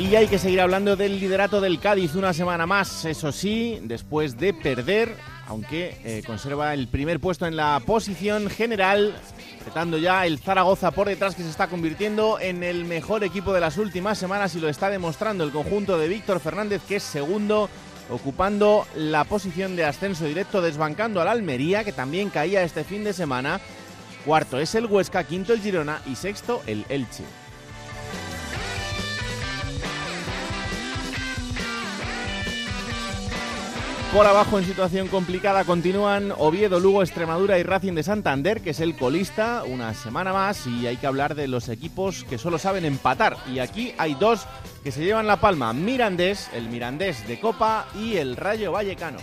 Y hay que seguir hablando del liderato del Cádiz una semana más, eso sí, después de perder, aunque eh, conserva el primer puesto en la posición general, petando ya el Zaragoza por detrás que se está convirtiendo en el mejor equipo de las últimas semanas y lo está demostrando el conjunto de Víctor Fernández que es segundo ocupando la posición de ascenso directo desbancando al Almería que también caía este fin de semana. Cuarto es el Huesca, quinto el Girona y sexto el Elche. Por abajo en situación complicada continúan Oviedo, Lugo, Extremadura y Racing de Santander, que es el colista, una semana más y hay que hablar de los equipos que solo saben empatar. Y aquí hay dos que se llevan la palma, Mirandés, el Mirandés de Copa y el Rayo Vallecano.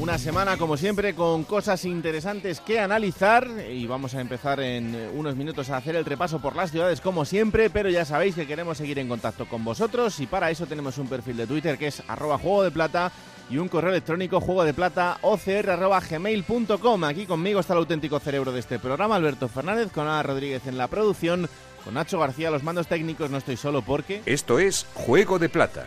Una semana, como siempre, con cosas interesantes que analizar. Y vamos a empezar en unos minutos a hacer el repaso por las ciudades, como siempre, pero ya sabéis que queremos seguir en contacto con vosotros y para eso tenemos un perfil de Twitter que es arroba juego de plata y un correo electrónico juego de plata ocr.gmail.com. Aquí conmigo está el auténtico cerebro de este programa, Alberto Fernández, con Ana Rodríguez en la producción, con Nacho García los mandos técnicos, no estoy solo porque... Esto es Juego de Plata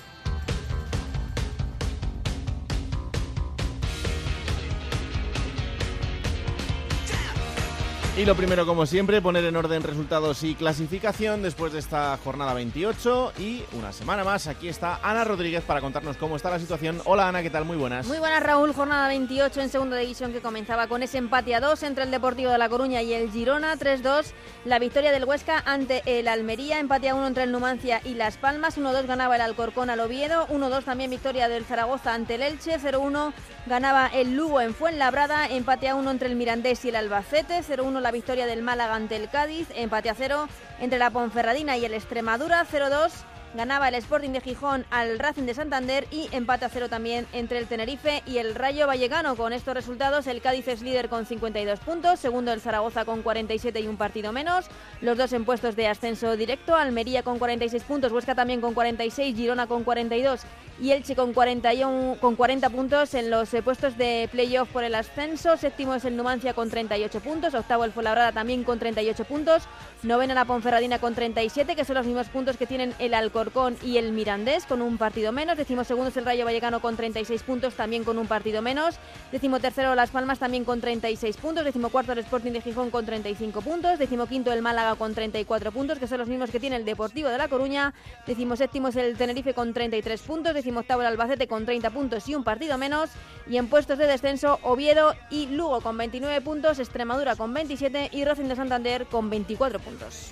Y lo primero, como siempre, poner en orden resultados y clasificación después de esta jornada 28 y una semana más. Aquí está Ana Rodríguez para contarnos cómo está la situación. Hola Ana, ¿qué tal? Muy buenas. Muy buenas Raúl, jornada 28 en segunda división que comenzaba con ese empate a 2 entre el Deportivo de La Coruña y el Girona, 3-2. La victoria del Huesca ante el Almería, empate a 1 entre el Numancia y Las Palmas, 1-2 ganaba el Alcorcón al Oviedo, 1-2 también victoria del Zaragoza ante el Elche, 0-1 ganaba el Lugo en Fuenlabrada, empate a 1 entre el Mirandés y el Albacete, 0-1 la victoria del Málaga ante el Cádiz, empate a 0 entre la Ponferradina y el Extremadura, 0-2 ganaba el Sporting de Gijón al Racing de Santander y empate a cero también entre el Tenerife y el Rayo Vallecano. Con estos resultados, el Cádiz es líder con 52 puntos, segundo el Zaragoza con 47 y un partido menos, los dos en puestos de ascenso directo, Almería con 46 puntos, Huesca también con 46, Girona con 42 y Elche con, 41, con 40 puntos en los eh, puestos de playoff por el ascenso, séptimo es el Numancia con 38 puntos, octavo el Fuenlabrada también con 38 puntos, novena la Ponferradina con 37, que son los mismos puntos que tienen el Alcorcón y el Mirandés con un partido menos. Decimo segundo es el Rayo Vallecano con 36 puntos, también con un partido menos. Decimo tercero Las Palmas también con 36 puntos. Decimo cuarto el Sporting de Gijón con 35 puntos. Decimo quinto el Málaga con 34 puntos, que son los mismos que tiene el Deportivo de La Coruña. Decimo séptimo es el Tenerife con 33 puntos. Decimo octavo el Albacete con 30 puntos y un partido menos. Y en puestos de descenso Oviedo y Lugo con 29 puntos, Extremadura con 27 y Racing de Santander con 24 puntos.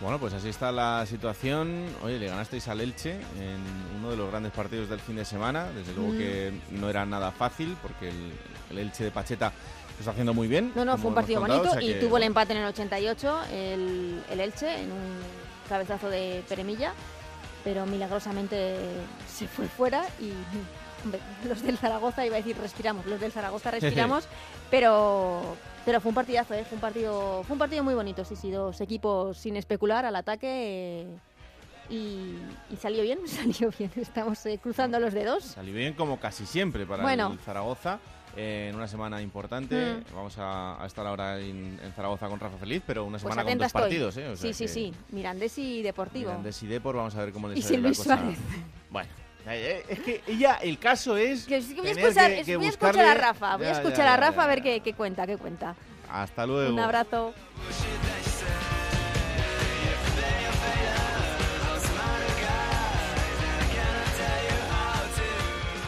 Bueno, pues así está la situación. Oye, le ganasteis al Elche en uno de los grandes partidos del fin de semana. Desde luego Mm. que no era nada fácil porque el, el Elche de Pacheta lo está haciendo muy bien. No, no, fue un partido contado, bonito o sea y que, tuvo el empate en el 88 el, el Elche en un cabezazo de Peremilla, pero milagrosamente se fue fuera y los del Zaragoza, iba a decir respiramos, los del Zaragoza respiramos, pero pero fue un partidazo, ¿eh? fue un partido fue un partido muy bonito, sí, sí, dos equipos sin especular al ataque eh, y, y salió bien, salió bien, estamos eh, cruzando los dedos. Salió bien como casi siempre para Bueno. el Zaragoza. eh, en una semana importante, Mm. vamos a, a estar ahora en, en Zaragoza con Rafa Feliz, pero una Pues semana con atenta dos estoy. partidos, ¿eh? O sea sí, sí, sí, Mirandés y Deportivo. Mirandés y Depor, vamos a ver cómo les sale la cosa. Suárez. Bueno, eh, es que ella, el caso es. Que sí que voy a escuchar, que- que voy a escuchar a Rafa, voy a Ya, escuchar ya, a Rafa a ver qué, qué cuenta, qué cuenta. Hasta luego. Un abrazo.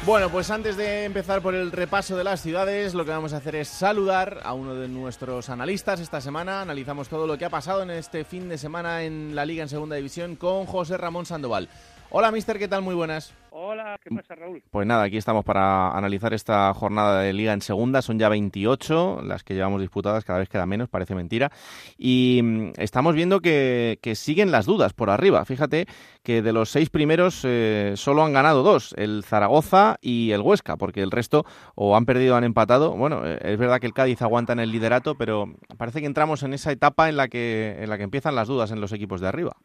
Bueno, pues antes de empezar por el repaso de las ciudades, lo que vamos a hacer es saludar a uno de nuestros analistas esta semana. Analizamos todo lo que ha pasado en este fin de semana en la Liga en Segunda División con José Ramón Sandoval. Hola, mister, ¿qué tal? Muy buenas. Hola, ¿qué pasa, Raúl? Pues nada, aquí estamos para analizar esta jornada de liga en segunda. Son ya 28 las que llevamos disputadas, cada vez queda menos, parece mentira. Y mm, estamos viendo que, siguen las dudas por arriba. Fíjate que de los seis primeros eh, solo han ganado dos, el Zaragoza y el Huesca, porque el resto o han perdido o han empatado. Bueno, eh, es verdad que el Cádiz aguanta en el liderato, pero parece que entramos en esa etapa en la que, en la que empiezan las dudas en los equipos de arriba.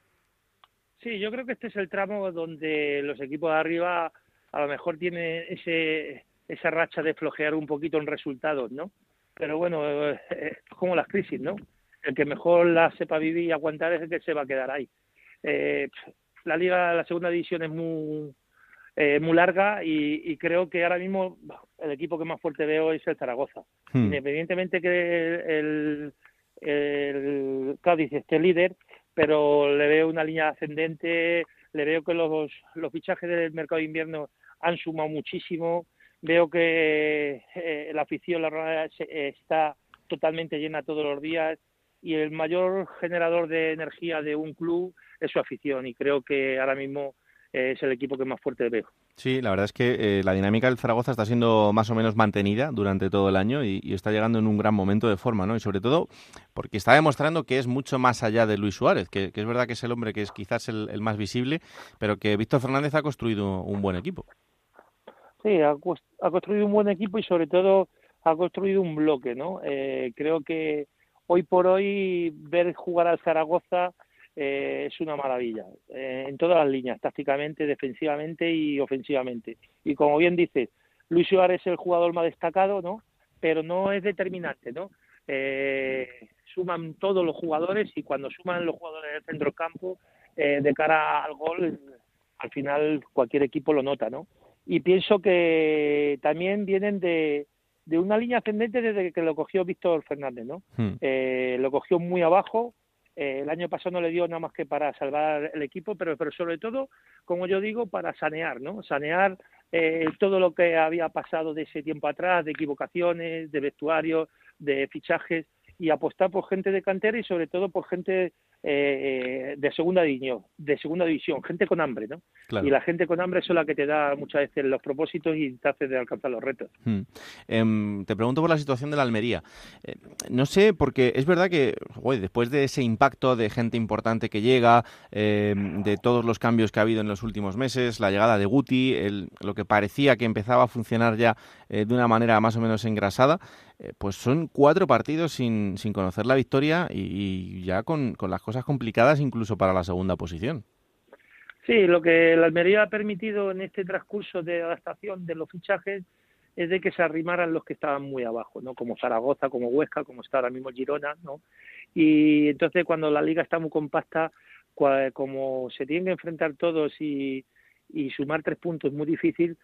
Sí, yo creo que este es el tramo donde los equipos de arriba a lo mejor tienen ese, esa racha de flojear un poquito en resultados, ¿no? Pero bueno, es como las crisis, ¿no? El que mejor la sepa vivir y aguantar es el que se va a quedar ahí. Eh, la liga, la segunda división es muy, eh, muy larga y, creo que ahora mismo el equipo que más fuerte veo es el Zaragoza. Hmm. Independientemente que el, el Cádiz esté líder, pero le veo una línea ascendente, le veo que los, fichajes del mercado de invierno han sumado muchísimo, veo que eh, la afición la rueda está totalmente llena todos los días y el mayor generador de energía de un club es su afición y creo que ahora mismo es el equipo que más fuerte veo. Sí, la verdad es que eh, la dinámica del Zaragoza está siendo más o menos mantenida durante todo el año y, está llegando en un gran momento de forma, ¿no? Y sobre todo porque está demostrando que es mucho más allá de Luis Suárez, que, es verdad que es el hombre que es quizás el, más visible, pero que Víctor Fernández ha construido un buen equipo. Sí, ha, construido un buen equipo y sobre todo ha construido un bloque, ¿no? Eh, creo que hoy por hoy ver jugar al Zaragoza eh, es una maravilla eh, en todas las líneas, tácticamente, defensivamente y ofensivamente. Y como bien dices, Luis Suárez es el jugador más destacado, ¿no? Pero no es determinante, ¿no? Eh, suman todos los jugadores y cuando suman los jugadores del centro campo de cara al gol, al final cualquier equipo lo nota, ¿no? Y pienso que también vienen de, de una línea ascendente desde que lo cogió Víctor Fernández, ¿no? Hmm. lo cogió muy abajo, eh, el año pasado no le dio nada más que para salvar el equipo, pero, pero sobre todo, como yo digo, para sanear, ¿no? Sanear eh, todo lo que había pasado de ese tiempo atrás, de equivocaciones, de vestuarios, de fichajes, y apostar por gente de cantera y sobre todo por gente eh, de segunda división, de segunda división, gente con hambre, ¿no? Y la gente con hambre es la que te da muchas veces los propósitos y te hace de alcanzar los retos. Hmm. Em, te pregunto por la situación de la Almería. Eh, no sé, porque es verdad que después de ese impacto de gente importante que llega, em, de todos los cambios que ha habido en los últimos meses, la llegada de Guti, lo que parecía que empezaba a funcionar ya eh, de una manera más o menos engrasada, pues son cuatro partidos sin, sin conocer la victoria y, ya con, con las cosas complicadas incluso para la segunda posición. Sí, lo que la Almería ha permitido en este transcurso de adaptación de los fichajes es de que se arrimaran los que estaban muy abajo, ¿no? Como Zaragoza, como Huesca, como está ahora mismo Girona, ¿no? Y entonces cuando la liga está muy compacta, como se tienen que enfrentar todos y, sumar tres puntos es muy difícil,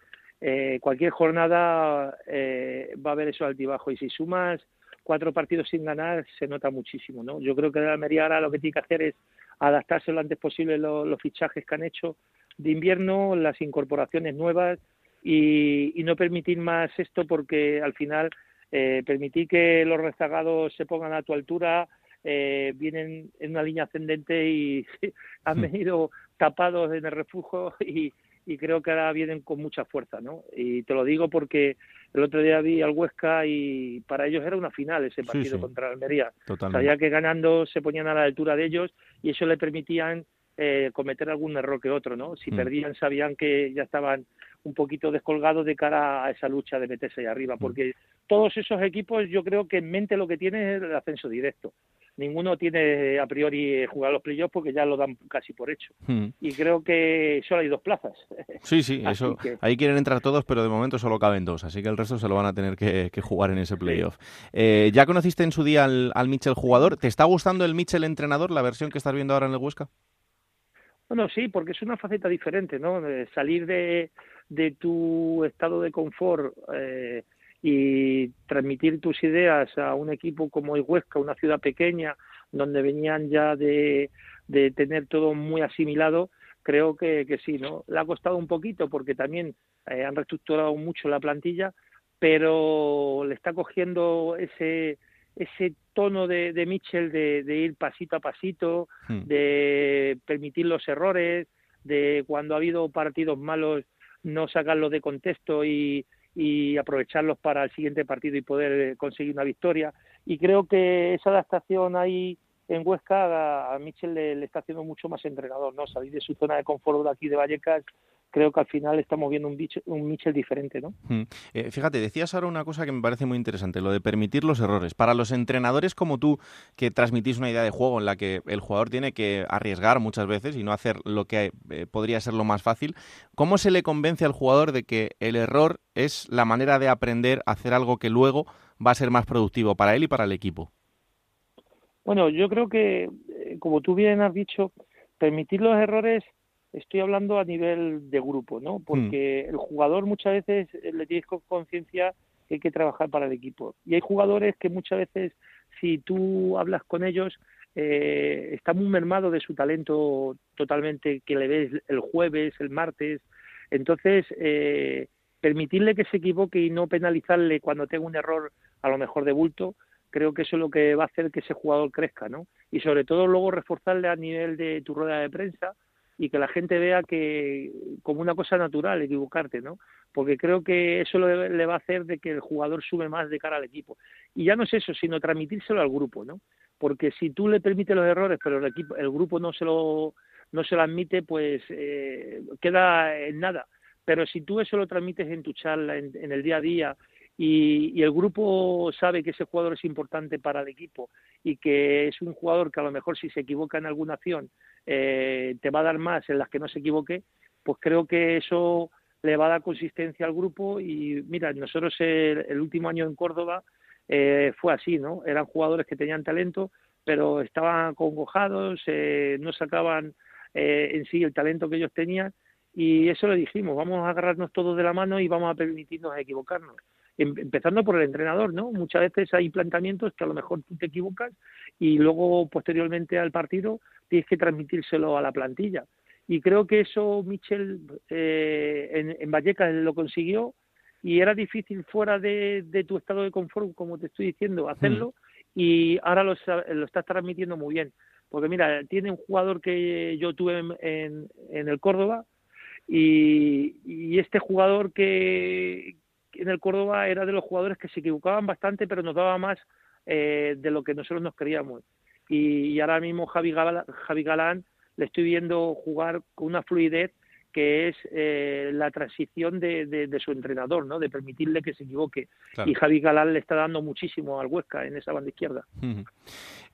eh, cualquier jornada eh, va a haber eso altibajo. Y si sumas cuatro partidos sin ganar se nota muchísimo, ¿no? Yo creo que la Almería ahora lo que tiene que hacer es adaptarse lo antes posible los, los fichajes que han hecho de invierno, las incorporaciones nuevas y, no permitir más esto porque al final eh, permitir que los rezagados se pongan a tu altura eh, vienen en una línea ascendente y han hmm. venido tapados en el refugio y, y creo que ahora vienen con mucha fuerza, ¿no? Y te lo digo porque el otro día vi al Huesca y para ellos era una final ese partido contra Almería. Sabía que ganando se ponían a la altura de ellos y eso le permitían eh, cometer algún error que otro, ¿no? Si mm. perdían sabían que ya estaban un poquito descolgados de cara a esa lucha de meterse ahí arriba, mm. porque todos esos equipos yo creo que en mente lo que tienen es el ascenso directo ninguno tiene a priori jugar los playoffs porque ya lo dan casi por hecho. Hmm. Y creo que solo hay dos plazas. Sí, sí, eso. Ahí quieren entrar todos, pero de momento solo caben dos, así que el resto se lo van a tener que, jugar en ese playoff. Eh, ¿Ya conociste en su día al, al Mitchell jugador? ¿Te está gustando el Mitchell entrenador, la versión que estás viendo ahora en el Huesca? Bueno, sí, porque es una faceta diferente, ¿no? salir de, de tu estado de confort. Eh, y transmitir tus ideas a un equipo como el Huesca, una ciudad pequeña, donde venían ya de, de tener todo muy asimilado, creo que, que, sí, ¿no? Le ha costado un poquito porque también eh, han reestructurado mucho la plantilla, pero le está cogiendo ese ese tono de, de Mitchell de, de ir pasito a pasito, hmm. de permitir los errores, de cuando ha habido partidos malos no sacarlos de contexto y, y aprovecharlos para el siguiente partido y poder conseguir una victoria. Y creo que esa adaptación ahí en Huesca a, Michel le, está haciendo mucho más entrenador, ¿no? Salir de su zona de confort de aquí de Vallecas creo que al final estamos viendo un, bicho, un Michel diferente, ¿no? Mm. Eh, fíjate, decías ahora una cosa que me parece muy interesante, lo de permitir los errores. Para los entrenadores como tú, que transmitís una idea de juego en la que el jugador tiene que arriesgar muchas veces y no hacer lo que eh, podría ser lo más fácil, ¿cómo se le convence al jugador de que el error es la manera de aprender a hacer algo que luego va a ser más productivo para él y para el equipo? Bueno, yo creo que, eh, como tú bien has dicho, permitir los errores, estoy hablando a nivel de grupo, ¿no? Hmm. Porque el jugador muchas veces eh, le tienes conciencia que hay que trabajar para el equipo. Y hay jugadores que muchas veces, si tú hablas con ellos, eh, está muy mermado de su talento totalmente que le ves el jueves, el martes. Entonces, eh, permitirle que se equivoque y no penalizarle cuando tenga un error a lo mejor de bulto, creo que eso es lo que va a hacer que ese jugador crezca, ¿no? Y sobre todo luego reforzarle a nivel de tu rueda de prensa y que la gente vea que como una cosa natural equivocarte, ¿no? Porque creo que eso le, va a hacer de que el jugador sube más de cara al equipo. Y ya no es eso, sino transmitírselo al grupo, ¿no? Porque si tú le permites los errores, pero el equipo, el grupo no se lo no se lo admite, pues eh, queda en nada. Pero si tú eso lo transmites en tu charla, en el día a día, y, el grupo sabe que ese jugador es importante para el equipo y que es un jugador que a lo mejor si se equivoca en alguna acción eh, te va a dar más en las que no se equivoque, pues creo que eso le va a dar consistencia al grupo y mira, nosotros el, último año en Córdoba eh, fue así, ¿no? Eran jugadores que tenían talento, pero estaban congojados, eh, no sacaban en sí el talento que ellos tenían y eso le dijimos, vamos a agarrarnos todos de la mano y vamos a permitirnos equivocarnos. Em, empezando por el entrenador, ¿no? Muchas veces hay planteamientos que a lo mejor tú te equivocas y luego posteriormente al partido tienes que transmitírselo a la plantilla. Y creo que eso Michel eh, en, en Vallecas lo consiguió y era difícil fuera de, tu estado de confort, como te estoy diciendo, hacerlo mm. y ahora lo, lo estás transmitiendo muy bien. Porque mira, tiene un jugador que yo tuve en, en, el Córdoba y, y, este jugador que, en el Córdoba era de los jugadores que se equivocaban bastante, pero nos daba más eh, de lo que nosotros nos queríamos. Y, ahora mismo Javi Javi Galán le estoy viendo jugar con una fluidez que es eh, la transición de, de, su entrenador, ¿no? De permitirle que se equivoque. Y Javi Galán le está dando muchísimo al Huesca en esa banda izquierda.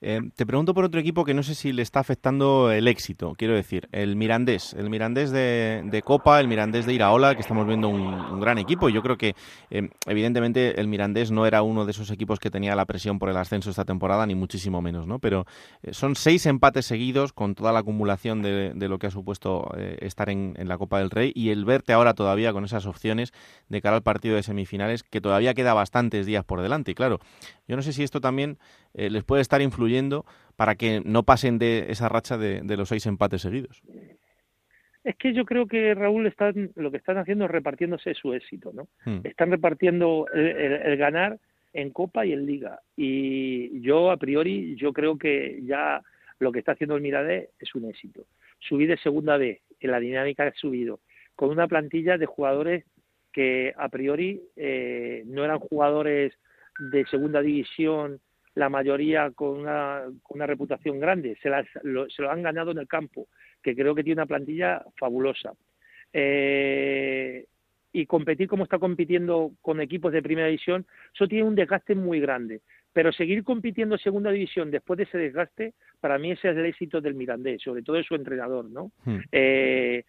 Eh, te pregunto por otro equipo que no sé si le está afectando el éxito, quiero decir, el Mirandés, el Mirandés de, Copa, el Mirandés de Iraola, que estamos viendo un, gran equipo. Yo creo que, eh, evidentemente, el Mirandés no era uno de esos equipos que tenía la presión por el ascenso esta temporada, ni muchísimo menos, ¿no? Pero son seis empates seguidos con toda la acumulación de, lo que ha supuesto estar en, en la Copa del Rey y el verte ahora todavía con esas opciones de cara al partido de semifinales, que todavía queda bastantes días por delante. Y claro, yo no sé si esto también eh, les puede estar influyendo para que no pasen de esa racha de, los seis empates seguidos. Es que yo creo que Raúl están, lo que están haciendo es repartiéndose su éxito, ¿no? Hmm. Están repartiendo el, ganar en Copa y en Liga. Y yo, a priori, yo creo que ya lo que está haciendo el Miradé es un éxito. Subir de segunda B, la dinámica ha subido, con una plantilla de jugadores que a priori eh, no eran jugadores de segunda división, la mayoría con una, reputación grande, se, lo, se lo han ganado en el campo, que creo que tiene una plantilla fabulosa. Eh, y competir como está compitiendo con equipos de primera división, eso tiene un desgaste muy grande. Pero seguir compitiendo en segunda división después de ese desgaste, para mí ese es el éxito del Mirandés, sobre todo de su entrenador, ¿no? Hmm. Eh,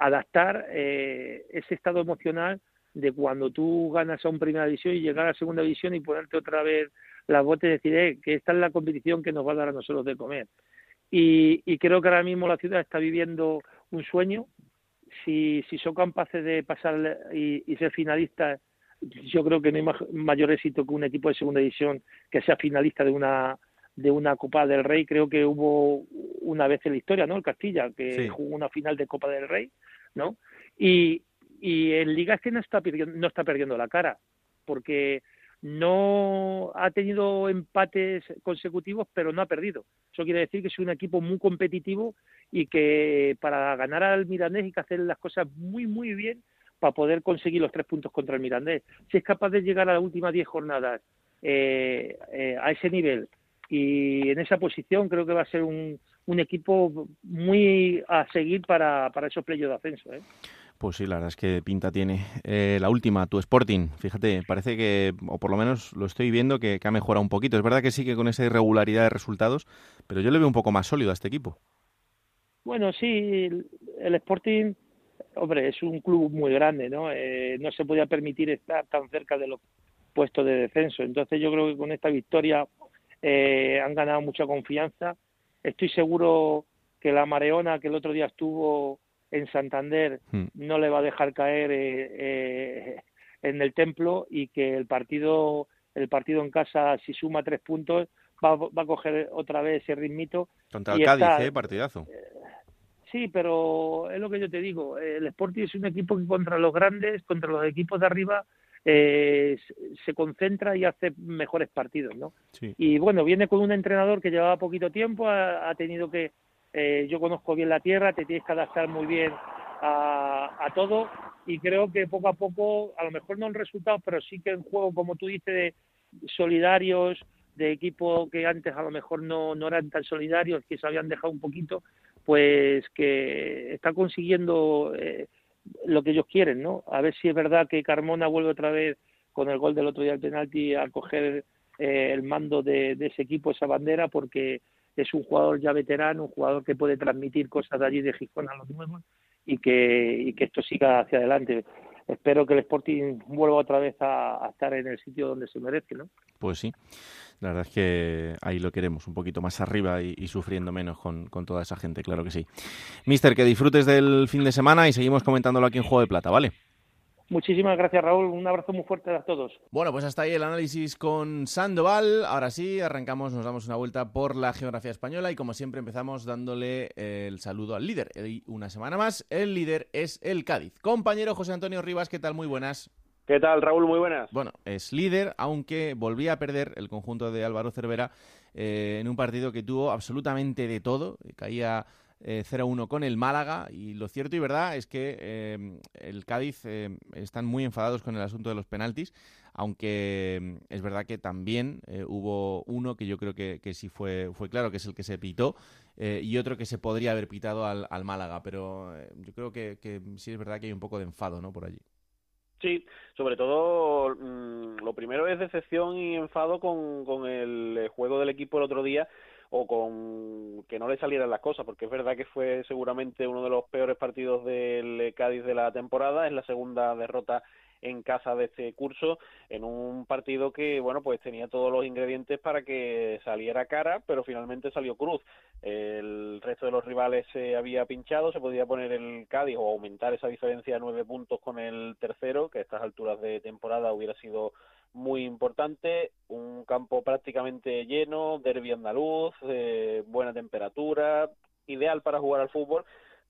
adaptar eh, ese estado emocional de cuando tú ganas a un primera división y llegar a segunda división y ponerte otra vez las botas y decir eh, que esta es la competición que nos va a dar a nosotros de comer. Y, creo que ahora mismo la ciudad está viviendo un sueño. Si, si son capaces de pasar y, y ser finalistas yo creo que no hay mayor éxito que un equipo de segunda división que sea finalista de una de una Copa del Rey. Creo que hubo una vez en la historia, ¿no? El Castilla, que jugó una final de Copa del Rey, ¿no? Y, y en Liga es que no está, perdiendo, no está perdiendo la cara, porque no ha tenido empates consecutivos, pero no ha perdido. Eso quiere decir que es un equipo muy competitivo y que para ganar al Mirandés hay que hacer las cosas muy, muy bien para poder conseguir los tres puntos contra el Mirandés. Si es capaz de llegar a las últimas diez jornadas eh, eh, a ese nivel y en esa posición, creo que va a ser un, un equipo muy a seguir para, para esos playos de ascenso. ¿eh? Pues sí, la verdad es que pinta tiene. Eh, la última, tu Sporting, fíjate, parece que, o por lo menos lo estoy viendo, que, ha mejorado un poquito. Es verdad que sí que con esa irregularidad de resultados, pero yo le veo un poco más sólido a este equipo. Bueno, sí, el Sporting, hombre, es un club muy grande, ¿no? Eh, no se podía permitir estar tan cerca de los puestos de descenso. Entonces yo creo que con esta victoria eh, han ganado mucha confianza. Estoy seguro que la Mareona, que el otro día estuvo en Santander hmm. no le va a dejar caer eh, eh, en el templo y que el partido el partido en casa si suma tres puntos va, va a coger otra vez ese ritmito contra el Cádiz ¿eh? partidazo sí pero es lo que yo te digo el Sporting es un equipo que contra los grandes contra los equipos de arriba se concentra y hace mejores partidos, ¿no? Y bueno, viene con un entrenador que llevaba poquito tiempo, ha tenido que, eh, yo conozco bien la tierra, te tienes que adaptar muy bien a, todo y creo que poco a poco, a lo mejor no en resultados, pero sí que en juego, como tú dices, de solidarios, de equipo que antes a lo mejor no, no eran tan solidarios, que se habían dejado un poquito, pues que está consiguiendo eh, lo que ellos quieren, ¿no? A ver si es verdad que Carmona vuelve otra vez con el gol del otro día del penalti a coger eh, el mando de, ese equipo, esa bandera, porque es un jugador ya veterano, un jugador que puede transmitir cosas de allí de Gijón a los nuevos y que, y que esto siga hacia adelante. Espero que el Sporting vuelva otra vez a, estar en el sitio donde se merece, ¿no? Pues sí, la verdad es que ahí lo queremos, un poquito más arriba y, sufriendo menos con, toda esa gente, claro que sí. Mister, que disfrutes del fin de semana y seguimos comentándolo aquí en Juego de Plata, ¿vale? Muchísimas gracias, Raúl. Un abrazo muy fuerte a todos. Bueno, pues hasta ahí el análisis con Sandoval. Ahora sí, arrancamos, nos damos una vuelta por la geografía española y como siempre empezamos dándole el saludo al líder. Y una semana más, el líder es el Cádiz. Compañero José Antonio Rivas, ¿qué tal? Muy buenas. ¿Qué tal, Raúl? Muy buenas. Bueno, es líder, aunque volvía a perder el conjunto de Álvaro Cervera eh, en un partido que tuvo absolutamente de todo. Caía 0-1 eh, con el Málaga y lo cierto y verdad es que eh, el Cádiz eh, están muy enfadados con el asunto de los penaltis, aunque es verdad que también hubo uno que yo creo que, sí fue, fue claro, que es el que se pitó, y otro que se podría haber pitado al, Málaga, pero yo creo que, que, sí es verdad que hay un poco de enfado ¿no? por allí. Sí, sobre todo mm, lo primero es decepción y enfado con, con el juego del equipo el otro día o con que no le salieran las cosas, porque es verdad que fue seguramente uno de los peores partidos del Cádiz de la temporada, es la segunda derrota en casa de este curso en un partido que bueno pues tenía todos los ingredientes para que saliera cara pero finalmente salió cruz. El resto de los rivales se había pinchado se podía poner el Cádiz o aumentar esa diferencia a nueve puntos con el tercero que a estas alturas de temporada hubiera sido muy importante, un campo prácticamente lleno, derbi andaluz, eh, buena temperatura, ideal para jugar al fútbol,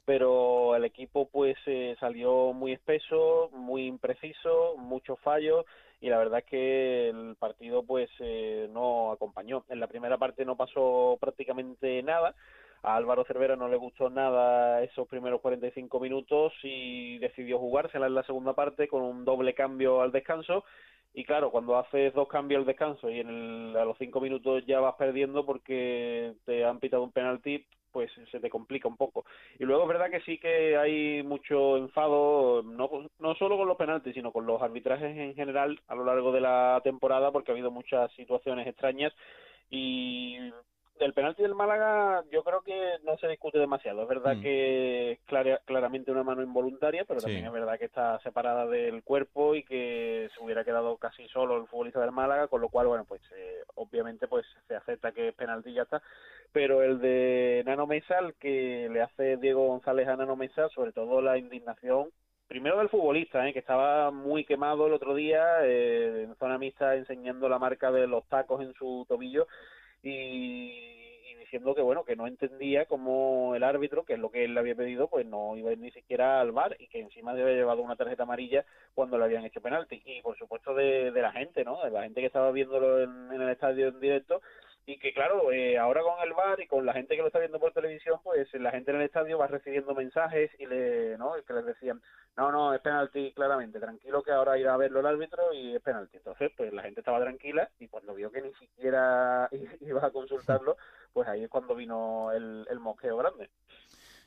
pero el equipo pues eh, salió muy espeso, muy impreciso, muchos fallos y la verdad es que el partido pues eh, no acompañó. En la primera parte no pasó prácticamente nada. A Álvaro Cervera no le gustó nada esos primeros 45 minutos y decidió jugársela en la segunda parte con un doble cambio al descanso y claro, cuando haces dos cambios al descanso y en a los cinco minutos ya vas perdiendo porque te han pitado un penalti, pues se te complica un poco. Y luego es verdad que sí que hay mucho enfado, no, no solo con los penaltis, sino con los arbitrajes en general a lo largo de la temporada, porque ha habido muchas situaciones extrañas y del penalti del Málaga yo creo que no se discute demasiado. Es verdad mm. que es claramente una mano involuntaria, pero también es verdad que está separada del cuerpo y que se hubiera quedado casi solo el futbolista del Málaga, con lo cual, bueno, pues eh, obviamente pues se acepta que es penalti y ya está. Pero el de Nano Mesa, el que le hace Diego González a Nano Mesa, sobre todo la indignación primero del futbolista, ¿eh? que estaba muy quemado el otro día eh, en zona mixta enseñando la marca de los tacos en su tobillo y, diciendo que bueno que no entendía cómo el árbitro, que es lo que él le había pedido, pues no iba ni siquiera al bar y que encima había llevado una tarjeta amarilla cuando le habían hecho penalti. Y por supuesto de, la gente, ¿no? De la gente que estaba viéndolo en el estadio en directo y que claro, eh, ahora con el bar y con la gente que lo está viendo por televisión, pues la gente en el estadio va recibiendo mensajes y le, ¿no? que les decían, no, no, es penalti claramente, tranquilo que ahora irá a verlo el árbitro y es penalti. Entonces, pues la gente estaba tranquila y cuando vio que ni siquiera iba a consultarlo, pues ahí es cuando vino el, el mosqueo grande.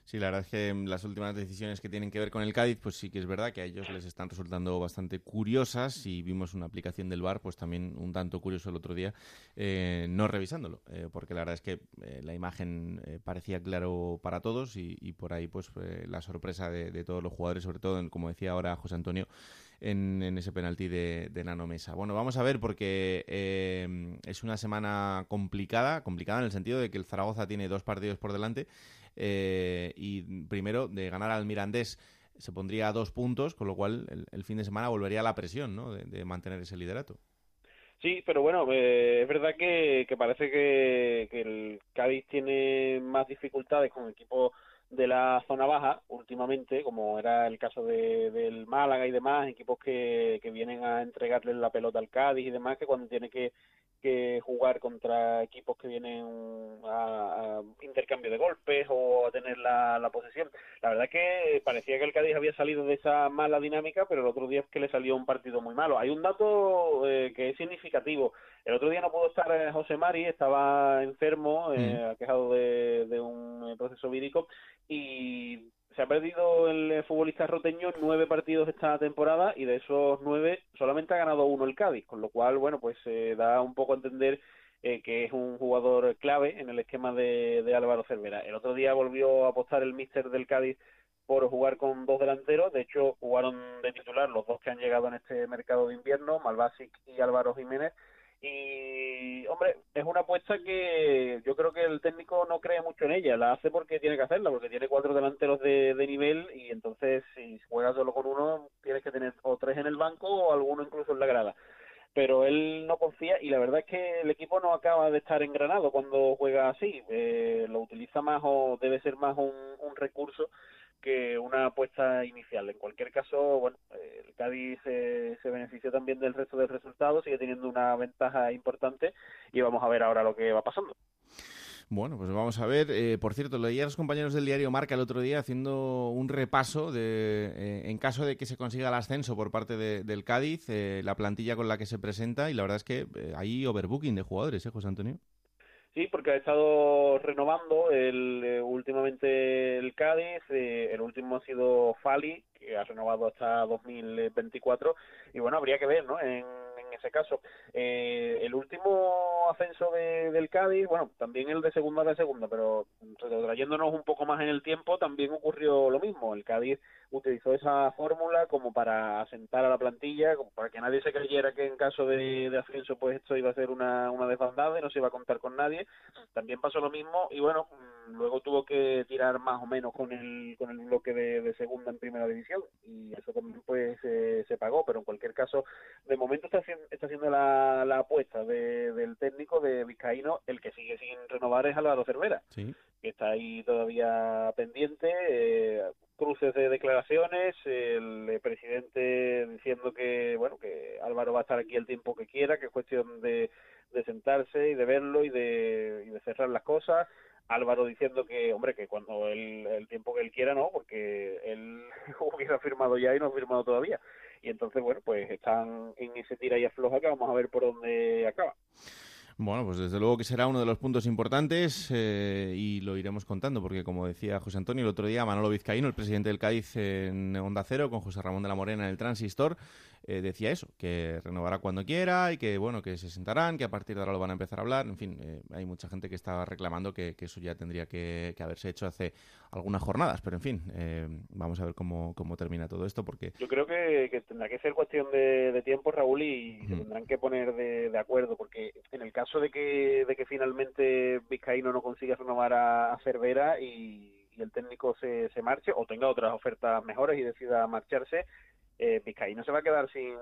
Sí, la verdad es que las últimas decisiones que tienen que ver con el Cádiz, pues sí que es verdad que a ellos les están resultando bastante curiosas y vimos una aplicación del VAR, pues también un tanto curioso el otro día, eh, no revisándolo, eh, porque la verdad es que eh, la imagen parecía claro para todos y, por ahí pues la sorpresa de, todos los jugadores, sobre todo, como decía ahora José Antonio, en, ese penalti de, de, Nano Mesa. Bueno, vamos a ver porque es una semana complicada, complicada en el sentido de que el Zaragoza tiene dos partidos por delante eh, y primero de ganar al Mirandés se pondría a dos puntos, con lo cual el, fin de semana volvería la presión ¿no? de, mantener ese liderato. Sí, pero bueno, eh, es verdad que, parece que, el Cádiz tiene más dificultades con equipos de la zona baja últimamente, como era el caso de, del Málaga y demás, equipos que, que vienen a entregarle la pelota al Cádiz y demás, que cuando tiene que que jugar contra equipos que vienen a, intercambio de golpes o a tener la, la, posesión. La verdad que parecía que el Cádiz había salido de esa mala dinámica, pero el otro día es que le salió un partido muy malo. Hay un dato eh, que es significativo. El otro día no pudo estar eh, José Mari, estaba enfermo, eh, mm. quejado de, de un proceso vírico y se ha perdido el futbolista roteño nueve partidos esta temporada y de esos nueve solamente ha ganado uno el Cádiz, con lo cual, bueno, pues se da un poco a entender eh, que es un jugador clave en el esquema de, Álvaro Cervera. El otro día volvió a apostar el míster del Cádiz por jugar con dos delanteros, de hecho jugaron de titular los dos que han llegado en este mercado de invierno, Malvasic y Álvaro Jiménez, y, hombre, es una apuesta que yo creo que el técnico no cree mucho en ella. La hace porque tiene que hacerla, porque tiene cuatro delanteros de, nivel y entonces si juegas solo con uno, tienes que tener o tres en el banco o alguno incluso en la grada. Pero él no confía y la verdad es que el equipo no acaba de estar engranado cuando juega así. Eh, lo utiliza más o debe ser más un, un recurso que una apuesta inicial. En cualquier caso, bueno, el Cádiz se, benefició también del resto del resultado, sigue teniendo una ventaja importante y vamos a ver ahora lo que va pasando. Bueno, pues vamos a ver. Eh, por cierto, leía a los compañeros del diario Marca el otro día haciendo un repaso de, eh, en caso de que se consiga el ascenso por parte del Cádiz, eh, la plantilla con la que se presenta y la verdad es que hay overbooking de jugadores, ¿eh, José Antonio? Sí, porque ha estado renovando el, eh, últimamente el Cádiz, eh, el último ha sido Fali, que ha renovado hasta 2024, y bueno, habría que ver, ¿no? En, ese caso. Eh, el último ascenso de, del Cádiz, bueno, también el de segunda de segunda, pero trayéndonos un poco más en el tiempo, también ocurrió lo mismo. El Cádiz utilizó esa fórmula como para asentar a la plantilla, como para que nadie se creyera que en caso de, ascenso pues esto iba a ser una, una desbandada y no se iba a contar con nadie. También pasó lo mismo y bueno, mm, luego tuvo que tirar más o menos con el, con el bloque de, segunda en primera división y eso también pues se pagó, pero en cualquier caso, de momento está haciendo, está haciendo la, la apuesta de, del técnico de Vizcaíno, el que sigue sin renovar es Álvaro Cervera, que está ahí todavía pendiente, eh, cruces de declaraciones, el presidente diciendo que bueno que Álvaro va a estar aquí el tiempo que quiera, que es cuestión de, de sentarse y de verlo y de, y de cerrar las cosas. Álvaro diciendo que, hombre, que cuando él, el tiempo que él quiera, no, porque él hubiera firmado ya y no ha firmado todavía. Y entonces, bueno, pues están en ese tira y afloja que vamos a ver por dónde acaba. Bueno, pues desde luego que será uno de los puntos importantes eh, y lo iremos contando, porque como decía José Antonio el otro día, Manolo Vizcaíno, el presidente del Cádiz en Onda Cero, con José Ramón de la Morena en el Transistor, eh, decía eso, que renovará cuando quiera y que bueno, que se sentarán, que a partir de ahora lo van a empezar a hablar. En fin, eh, hay mucha gente que está reclamando que, eso ya tendría que, haberse hecho hace algunas jornadas, pero en fin, vamos a ver cómo, cómo termina todo esto, porque... Yo creo que, tendrá que ser cuestión de, tiempo, Raúl, y se tendrán que poner de, de acuerdo, porque en el caso caso de que, de que finalmente Vizcaíno no consiga renovar a, Cervera y, el técnico se, se marche o tenga otras ofertas mejores y decida marcharse, eh, Vizcaíno se va a quedar sin,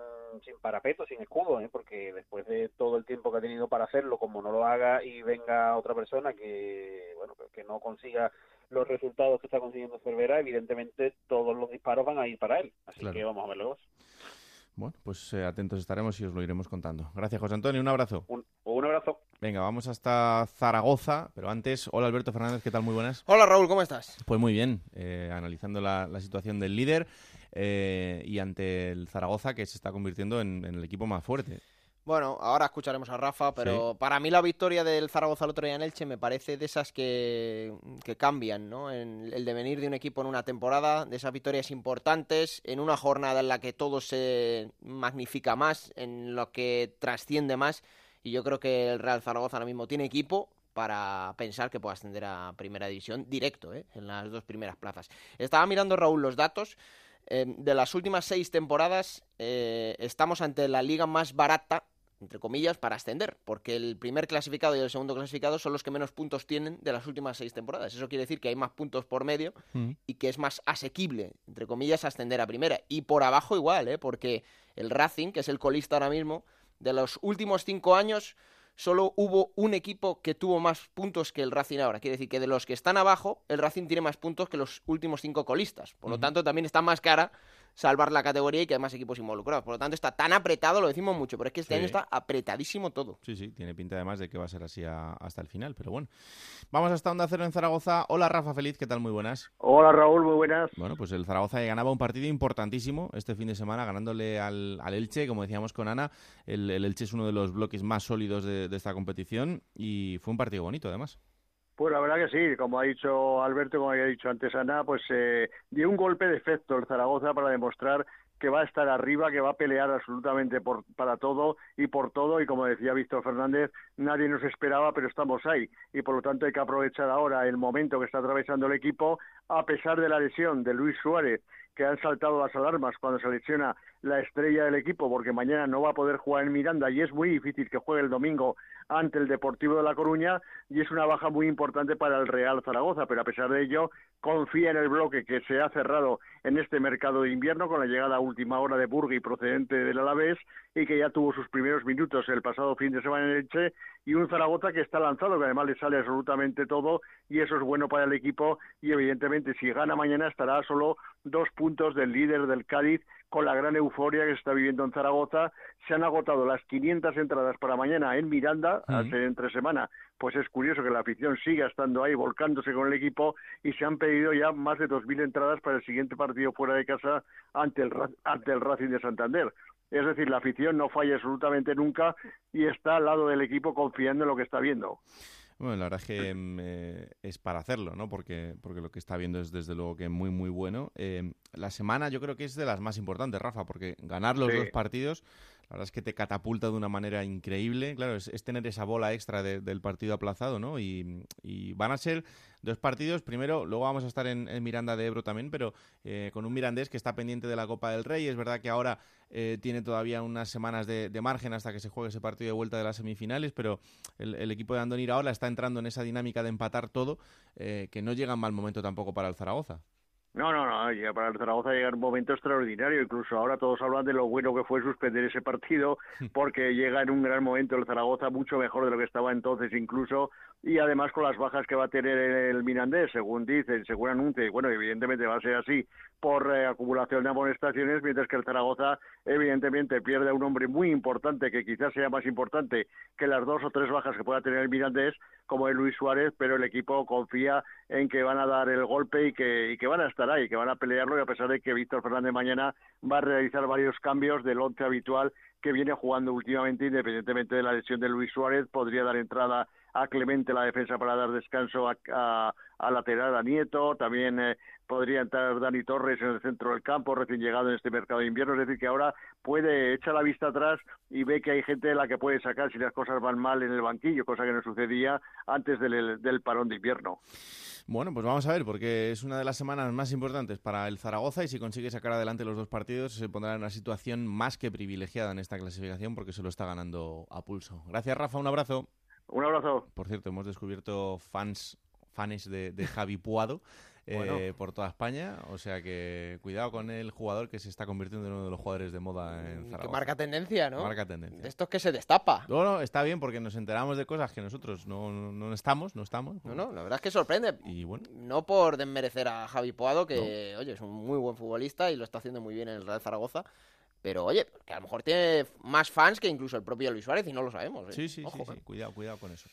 sin parapeto, sin escudo, ¿eh? porque después de todo el tiempo que ha tenido para hacerlo, como no lo haga y venga otra persona que, bueno, que no consiga los resultados que está consiguiendo Cervera, evidentemente todos los disparos van a ir para él. Así que vamos a verlo. Bueno, pues eh, atentos estaremos y os lo iremos contando. Gracias, José Antonio. Un abrazo. Un, un, abrazo. Venga, vamos hasta Zaragoza, pero antes, hola Alberto Fernández, ¿qué tal? Muy buenas. Hola Raúl, ¿cómo estás? Pues muy bien, eh, analizando la, la, situación del líder eh, y ante el Zaragoza que se está convirtiendo en, en el equipo más fuerte. Bueno, ahora escucharemos a Rafa, pero sí. para mí la victoria del Zaragoza el otro día en Elche me parece de esas que, que cambian, ¿no? En el devenir de un equipo en una temporada, de esas victorias importantes, en una jornada en la que todo se magnifica más, en lo que trasciende más, y yo creo que el Real Zaragoza ahora mismo tiene equipo para pensar que puede ascender a Primera División directo, ¿eh? en las dos primeras plazas. Estaba mirando, Raúl, los datos. Eh, de las últimas seis temporadas eh, estamos ante la liga más barata entre comillas, para ascender, porque el primer clasificado y el segundo clasificado son los que menos puntos tienen de las últimas seis temporadas. Eso quiere decir que hay más puntos por medio mm. y que es más asequible, entre comillas, ascender a primera. Y por abajo igual, ¿eh? porque el Racing, que es el colista ahora mismo, de los últimos cinco años solo hubo un equipo que tuvo más puntos que el Racing ahora. Quiere decir que de los que están abajo, el Racing tiene más puntos que los últimos cinco colistas. Por lo uh -huh. tanto, también está más cara salvar la categoría y que hay más equipos involucrados. Por lo tanto, está tan apretado, lo decimos mucho, pero es que este sí. año está apretadísimo todo. Sí, sí, tiene pinta además de que va a ser así a, hasta el final, pero bueno. Vamos hasta Onda Cero en Zaragoza. Hola, Rafa Feliz, ¿qué tal? Muy buenas. Hola, Raúl, muy buenas. Bueno, pues el Zaragoza ganaba un partido importantísimo este fin de semana, ganándole al, al Elche, como decíamos con Ana. El, el, Elche es uno de los bloques más sólidos de, de esta competición y fue un partido bonito, además. Pues la verdad que sí, como ha dicho Alberto, como había dicho antes Ana, pues eh, dio un golpe de efecto el Zaragoza para demostrar que va a estar arriba, que va a pelear absolutamente por, para todo y por todo, y como decía Víctor Fernández, nadie nos esperaba, pero estamos ahí, y por lo tanto hay que aprovechar ahora el momento que está atravesando el equipo, a pesar de la lesión de Luis Suárez, que han saltado las alarmas cuando se lesiona la estrella del equipo, porque mañana no va a poder jugar en Miranda y es muy difícil que juegue el domingo ante el Deportivo de La Coruña y es una baja muy importante para el Real Zaragoza, pero a pesar de ello confía en el bloque que se ha cerrado en este mercado de invierno con la llegada a última hora de Burgui procedente del Alavés y que ya tuvo sus primeros minutos el pasado fin de semana en Elche y un Zaragoza que está lanzado, que además le sale absolutamente todo y eso es bueno para el equipo y evidentemente si gana mañana estará solo dos puntos del líder del Cádiz con la gran euforia que se está viviendo en Zaragoza. Se han agotado las 500 entradas para mañana en Miranda, uh -huh. hace entre semana. Pues es curioso que la afición siga estando ahí, volcándose con el equipo, y se han pedido ya más de 2.000 entradas para el siguiente partido fuera de casa ante el, ante el Racing de Santander. Es decir, la afición no falla absolutamente nunca y está al lado del equipo confiando en lo que está viendo. Bueno, la verdad es que eh, es para hacerlo, ¿no? Porque, porque lo que está viendo es desde luego que muy, muy bueno. Eh, la semana yo creo que es de las más importantes, Rafa, porque ganar los sí. dos partidos, la verdad es que te catapulta de una manera increíble. Claro, es, tener esa bola extra de, del partido aplazado, ¿no? Y, van a ser dos partidos. Primero, luego vamos a estar en, Miranda de Ebro también, pero eh, con un mirandés que está pendiente de la Copa del Rey. Es verdad que ahora eh, tiene todavía unas semanas de, margen hasta que se juegue ese partido de vuelta de las semifinales, pero el, equipo de Andonir ahora está entrando en esa dinámica de empatar todo, eh, que no llega en mal momento tampoco para el Zaragoza. No, no, no, ya para el Zaragoza llega un momento extraordinario, incluso ahora todos hablan de lo bueno que fue suspender ese partido, porque llega en un gran momento el Zaragoza, mucho mejor de lo que estaba entonces incluso, y además con las bajas que va a tener el Mirandés, según dicen, según anuncia, y bueno, evidentemente va a ser así por eh, acumulación de amonestaciones, mientras que el Zaragoza evidentemente pierde a un hombre muy importante, que quizás sea más importante que las dos o tres bajas que pueda tener el Mirandés, como es Luis Suárez, pero el equipo confía en que van a dar el golpe y que, y que van a estar ahí, que van a pelearlo, y a pesar de que Víctor Fernández mañana va a realizar varios cambios del once habitual que viene jugando últimamente, independientemente de la lesión de Luis Suárez, podría dar entrada a Clemente la defensa para dar descanso a, a, a lateral a Nieto, también eh, podría entrar Dani Torres en el centro del campo, recién llegado en este mercado de invierno, es decir, que ahora puede echar la vista atrás y ve que hay gente de la que puede sacar si las cosas van mal en el banquillo, cosa que no sucedía antes del, del parón de invierno. Bueno, pues vamos a ver, porque es una de las semanas más importantes para el Zaragoza y si consigue sacar adelante los dos partidos se pondrá en una situación más que privilegiada en esta clasificación porque se lo está ganando a pulso. Gracias, Rafa, un abrazo. Un abrazo. Por cierto, hemos descubierto fans, fans de, de Javi Puado. eh, por toda España. O sea que cuidado con el jugador que se está convirtiendo en uno de los jugadores de moda en mm, Zaragoza. Que marca tendencia, ¿no? Marca tendencia. De estos que se destapa. Bueno, está bien porque nos enteramos de cosas que nosotros no, no, estamos, no estamos. No, no, la verdad es que sorprende. Y bueno. No por desmerecer a Javi Poado, que, oye, es un muy buen futbolista y lo está haciendo muy bien en el Real Zaragoza. Pero oye, que a lo mejor tiene más fans que incluso el propio Luis Suárez y no lo sabemos. ¿eh? Sí, sí, sí, sí, cuidado, cuidado con eso.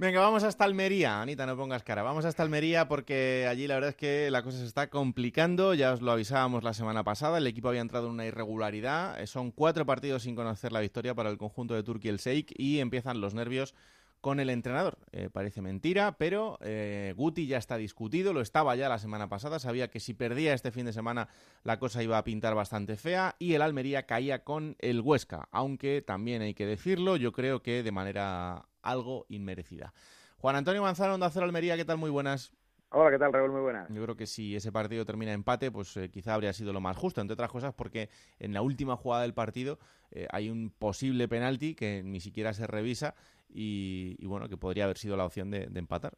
Venga, vamos hasta Almería. Anita, no pongas cara. Vamos hasta Almería porque allí la verdad es que la cosa se está complicando. Ya os lo avisábamos la semana pasada. El equipo había entrado en una irregularidad. Son cuatro partidos sin conocer la victoria para el conjunto de Turquía el Sheikh y empiezan los nervios con el entrenador. Eh, parece mentira, pero eh, Guti ya está discutido, lo estaba ya la semana pasada, sabía que si perdía este fin de semana la cosa iba a pintar bastante fea y el Almería caía con el Huesca, aunque también hay que decirlo, yo creo que de manera algo inmerecida. Juan Antonio Manzano, Onda Cero Almería, ¿qué tal? Muy buenas. Hola, ¿qué tal, Raúl? Muy buenas. Yo creo que si ese partido termina empate, pues eh, quizá habría sido lo más justo, entre otras cosas porque en la última jugada del partido eh, hay un posible penalti que ni siquiera se revisa y, bueno, que podría haber sido la opción de empatar.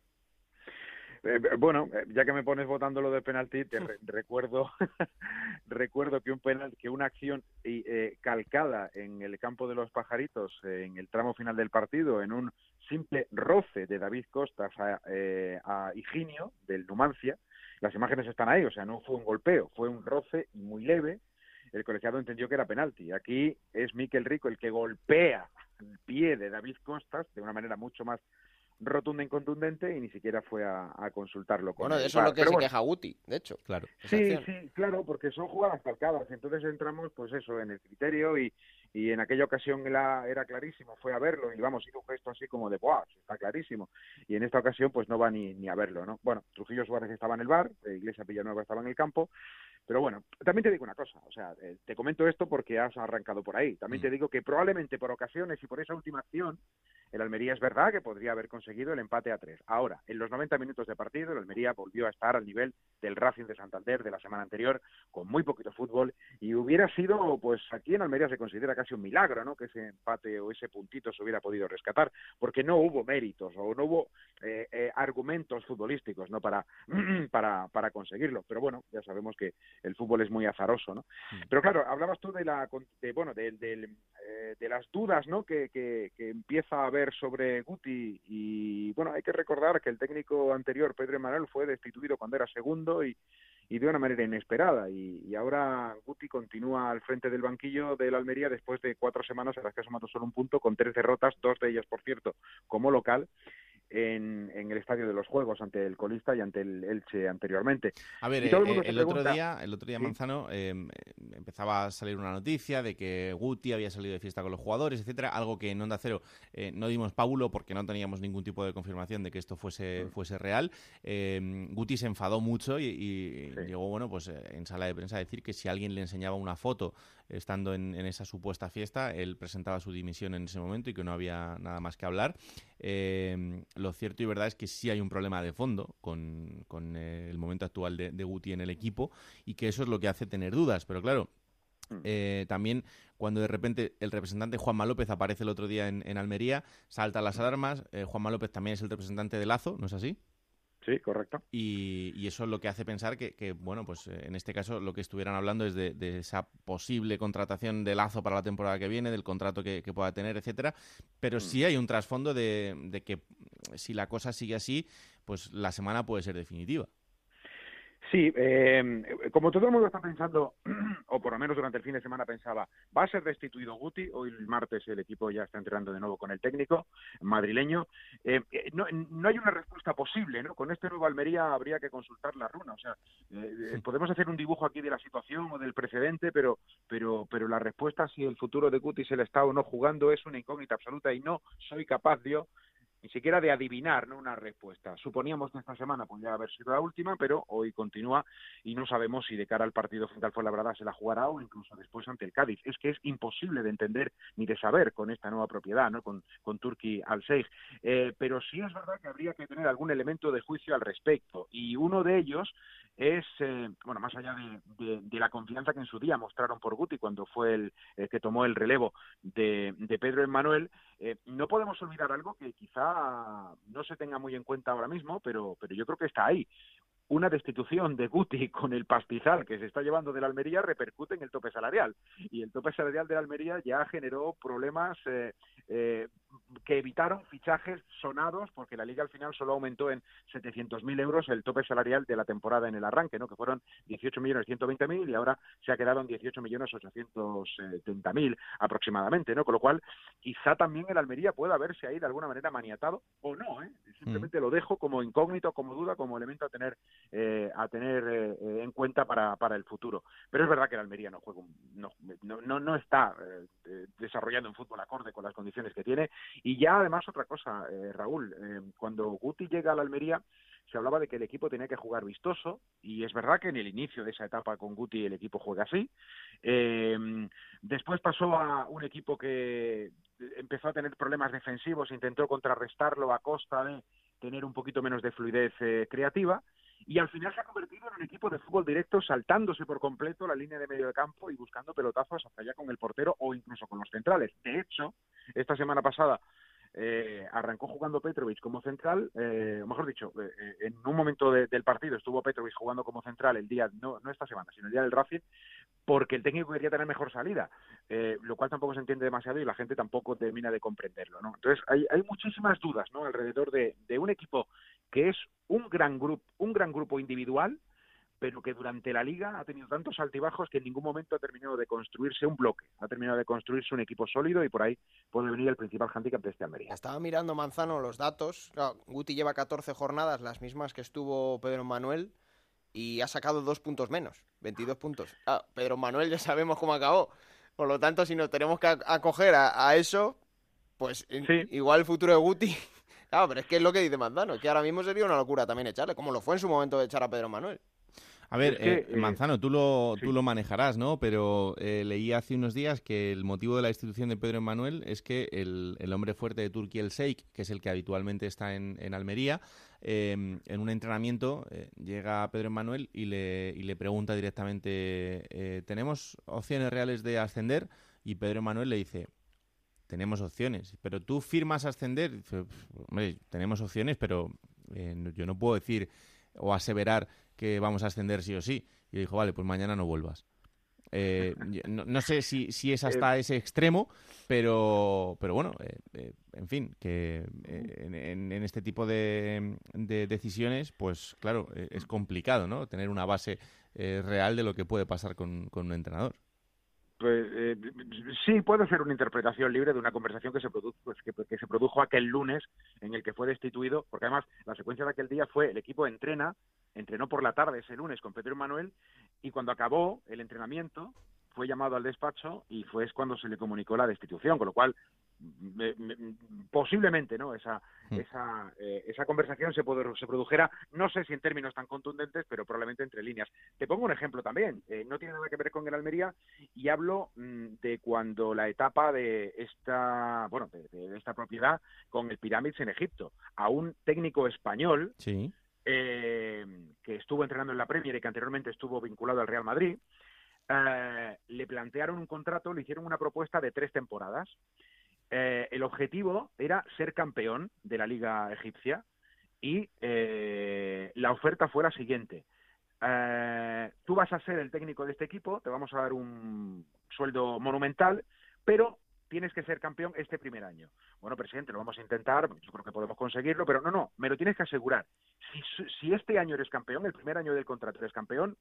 Eh, bueno, eh, ya que me pones votando lo de penalti, te recuerdo recuerdo que un penal, que una acción eh, calcada en el campo de los pajaritos en el tramo final del partido, en un simple roce de David Costas a, a Higinio del Numancia, las imágenes están ahí, o sea, no fue un golpeo, fue un roce muy leve. El colegiado entendió que era penalti. Aquí es Miquel Rico el que golpea el pie de David Costas de una manera mucho más rotunda y contundente y ni siquiera fue a, consultarlo. Con bueno, eso es lo que se queja Guti, de hecho. Claro. Sí, sí, claro, porque son jugadas calcadas. Entonces entramos, pues eso, en el criterio y, y en aquella ocasión era, era clarísimo, fue a verlo y vamos, hizo un gesto así como de ¡buah! Está clarísimo. Y en esta ocasión, pues no va ni, ni a verlo, ¿no? Bueno, Trujillo Suárez estaba en el bar, Iglesia Villanueva estaba en el campo pero bueno, también te digo una cosa, o sea, eh, te comento esto porque has arrancado por ahí. También te mm. digo que probablemente por ocasiones y por esa última acción, el Almería es verdad que podría haber conseguido el empate a tres. Ahora, en los 90 minutos de partido, el Almería volvió a estar al nivel del Racing de Santander de la semana anterior, con muy poquito fútbol, y hubiera sido, pues aquí en Almería se considera casi un milagro, ¿no? Que ese empate o ese puntito se hubiera podido rescatar, porque no hubo méritos o no hubo eh, eh, argumentos futbolísticos, ¿no? Para, para, para conseguirlo. Pero bueno, ya sabemos que el fútbol es muy azaroso, ¿no? Mm. Pero claro, hablabas tú de la, de, bueno, de, eh, de, las dudas, ¿no? Que, que, empieza a haber sobre Guti y bueno, hay que recordar que el técnico anterior, Pedro Emanuel, fue destituido cuando era segundo y, y de una manera inesperada. Y, y, ahora Guti continúa al frente del banquillo del Almería después de cuatro semanas en las que ha sumado solo un punto, con tres derrotas, dos de ellas, por cierto, como local en, el estadio de los Juegos ante el colista y ante el Elche anteriormente. A ver, el, eh, otro día, el otro día Manzano em, empezaba a salir una noticia de que Guti había salido de fiesta con los jugadores, etcétera, algo que en Onda Cero eh, no dimos Paulo porque no teníamos ningún tipo de confirmación de que esto fuese, mm. fuese real. Em, Guti se enfadó mucho y, llegó, bueno, pues eh, en sala de prensa a decir que si alguien le enseñaba una foto estando en, esa supuesta fiesta, él presentaba su dimisión en ese momento y que no había nada más que hablar. Em, lo cierto y verdad es que sí hay un problema de fondo con, eh, el momento actual de, Guti en el equipo y que eso es lo que hace tener dudas. Pero claro, mm. eh, también cuando de repente el representante Juanma López aparece el otro día en, Almería, saltan las alarmas. Eh, Juanma López también es el representante de Lazo, ¿no es así? Sí, correcto. Y, eso es lo que hace pensar que, bueno, pues eh, en este caso lo que estuvieran hablando es de, esa posible contratación de Lazo para la temporada que viene, del contrato que, pueda tener, etcétera. Pero mm. sí hay un trasfondo de, de que si la cosa sigue así, pues la semana puede ser definitiva. Sí, eh, como todo el mundo está pensando, o por lo menos durante el fin de semana pensaba, va a ser destituido Guti, hoy el martes el equipo ya está entrenando de nuevo con el técnico madrileño, eh, eh, no, no, hay una respuesta posible, ¿no? Con este nuevo Almería habría que consultar la runa, o sea, podemos hacer un dibujo aquí de la situación o del precedente, pero, pero, pero la respuesta si el futuro de Guti se le está o no jugando es una incógnita absoluta y no soy capaz yo ni siquiera de adivinar ¿no? una respuesta. Suponíamos que esta semana podría haber sido la última, pero hoy continúa y no sabemos si de cara al partido frente al Fuenlabrada se la jugará o incluso después ante el Cádiz. Es que es imposible de entender ni de saber con esta nueva propiedad, ¿no? con, con Turki al Sheikh. Eh, pero sí es verdad que habría que tener algún elemento de juicio al respecto y uno de ellos es, eh, bueno, más allá de, de, la confianza que en su día mostraron por Guti cuando fue el, que tomó el relevo de, de Pedro Emmanuel, eh, no podemos olvidar algo que quizá no se tenga muy en cuenta ahora mismo, pero, pero yo creo que está ahí una destitución de Guti con el pastizal que se está llevando de la Almería repercute en el tope salarial. Y el tope salarial de la Almería ya generó problemas eh, eh, que evitaron fichajes sonados, porque la liga al final solo aumentó en 700.000 euros el tope salarial de la temporada en el arranque, ¿no? que fueron 18 millones mil y ahora se ha quedado en 18 millones mil aproximadamente, ¿no? Con lo cual, quizá también el Almería pueda verse ahí de alguna manera maniatado o no, ¿eh? Simplemente lo dejo como incógnito, como duda, como elemento a tener eh, a tener eh, en cuenta para, para el futuro. Pero es verdad que el Almería no juega no, no, no está eh, desarrollando un fútbol acorde con las condiciones que tiene y ya además otra cosa, Raúl, cuando Guti llega a la Almería se hablaba de que el equipo tenía que jugar vistoso y es verdad que en el inicio de esa etapa con Guti el equipo juega así. después pasó a un equipo que empezó a tener problemas defensivos, intentó contrarrestarlo a costa de tener un poquito menos de fluidez creativa y al final se ha convertido en un equipo de fútbol directo saltándose por completo la línea de medio de campo y buscando pelotazos hasta allá con el portero o incluso con los centrales. De hecho, esta semana pasada eh, arrancó jugando Petrovic como central, eh, mejor dicho, eh, en un momento del partido estuvo Petrovic jugando como central el día, no, no esta semana, sino el día del Racing, porque el técnico quería tener mejor salida, lo cual tampoco se entiende demasiado y la gente tampoco termina de comprenderlo. ¿no? Entonces hay, hay muchísimas dudas ¿no? alrededor de, de un equipo que es un gran grupo, un gran grupo individual, pero que durante la liga ha tenido tantos altibajos que en ningún momento ha terminado de construirse un bloque, ha terminado de construirse un equipo sólido y por ahí puede venir el principal handicap de este Almería. Estaba mirando Manzano los datos, Guti lleva 14 jornadas, las mismas que estuvo Pedro Manuel, y ha sacado dos puntos menos, 22 puntos. Pedro Manuel ya sabemos cómo acabó, por lo tanto si nos tenemos que acoger a, eso, pues igual el futuro de Guti Claro, pero es que es lo que dice Manzano, que ahora mismo sería una locura también echarle, como lo fue en su momento de echar a Pedro Manuel. A ver, eh, eh, Manzano, tú lo, tú lo manejarás, ¿no? Pero eh, leí hace unos días que el motivo de la institución de Pedro Manuel es que el, hombre fuerte de Turquía, el Sheikh, que es el que habitualmente está en, Almería, em, en un entrenamiento llega Pedro Manuel y le, y le pregunta directamente, ¿tenemos opciones reales de ascender? Y Pedro Manuel le dice, tenemos opciones. Pero tú firmas ascender, hombre, tenemos opciones, pero eh, yo no puedo decir o aseverar que vamos a ascender sí o sí. Y dijo, vale, pues mañana no vuelvas. Eh, no, sé si, si es hasta eh, ese extremo, pero, pero bueno, en fin, que en, este tipo de, de, decisiones, pues claro, es complicado, ¿no? Tener una base real de lo que puede pasar con, con un entrenador. Pues, eh, sí, puede ser una interpretación libre de una conversación que se, produjo, pues, que, se produjo aquel lunes en el que fue destituido, porque además la secuencia de aquel día fue el equipo entrena, entrenó por la tarde ese lunes con Pedro Manuel, y cuando acabó el entrenamiento fue llamado al despacho y fue cuando se le comunicó la destitución, con lo cual posiblemente no esa hmm. esa, eh, esa conversación se, se produjera no sé si en términos tan contundentes pero probablemente entre líneas. Te pongo un ejemplo también eh, no tiene nada que ver con el Almería y hablo mm, de cuando la etapa de esta bueno de, esta propiedad con el Pyramids en Egipto. A un técnico español eh, que estuvo entrenando en la Premier y que anteriormente estuvo vinculado al Real Madrid le plantearon un contrato, le hicieron una propuesta de tres temporadas eh, el objetivo era ser campeón de la liga egipcia y eh, la oferta fue la siguiente. Eh, tú vas a ser el técnico de este equipo, te vamos a dar un sueldo monumental, pero tienes que ser campeón este primer año. Bueno, presidente, lo vamos a intentar, yo creo que podemos conseguirlo, pero no, no, me lo tienes que asegurar. Si, si este año eres campeón, el primer año del contrato eres campeón,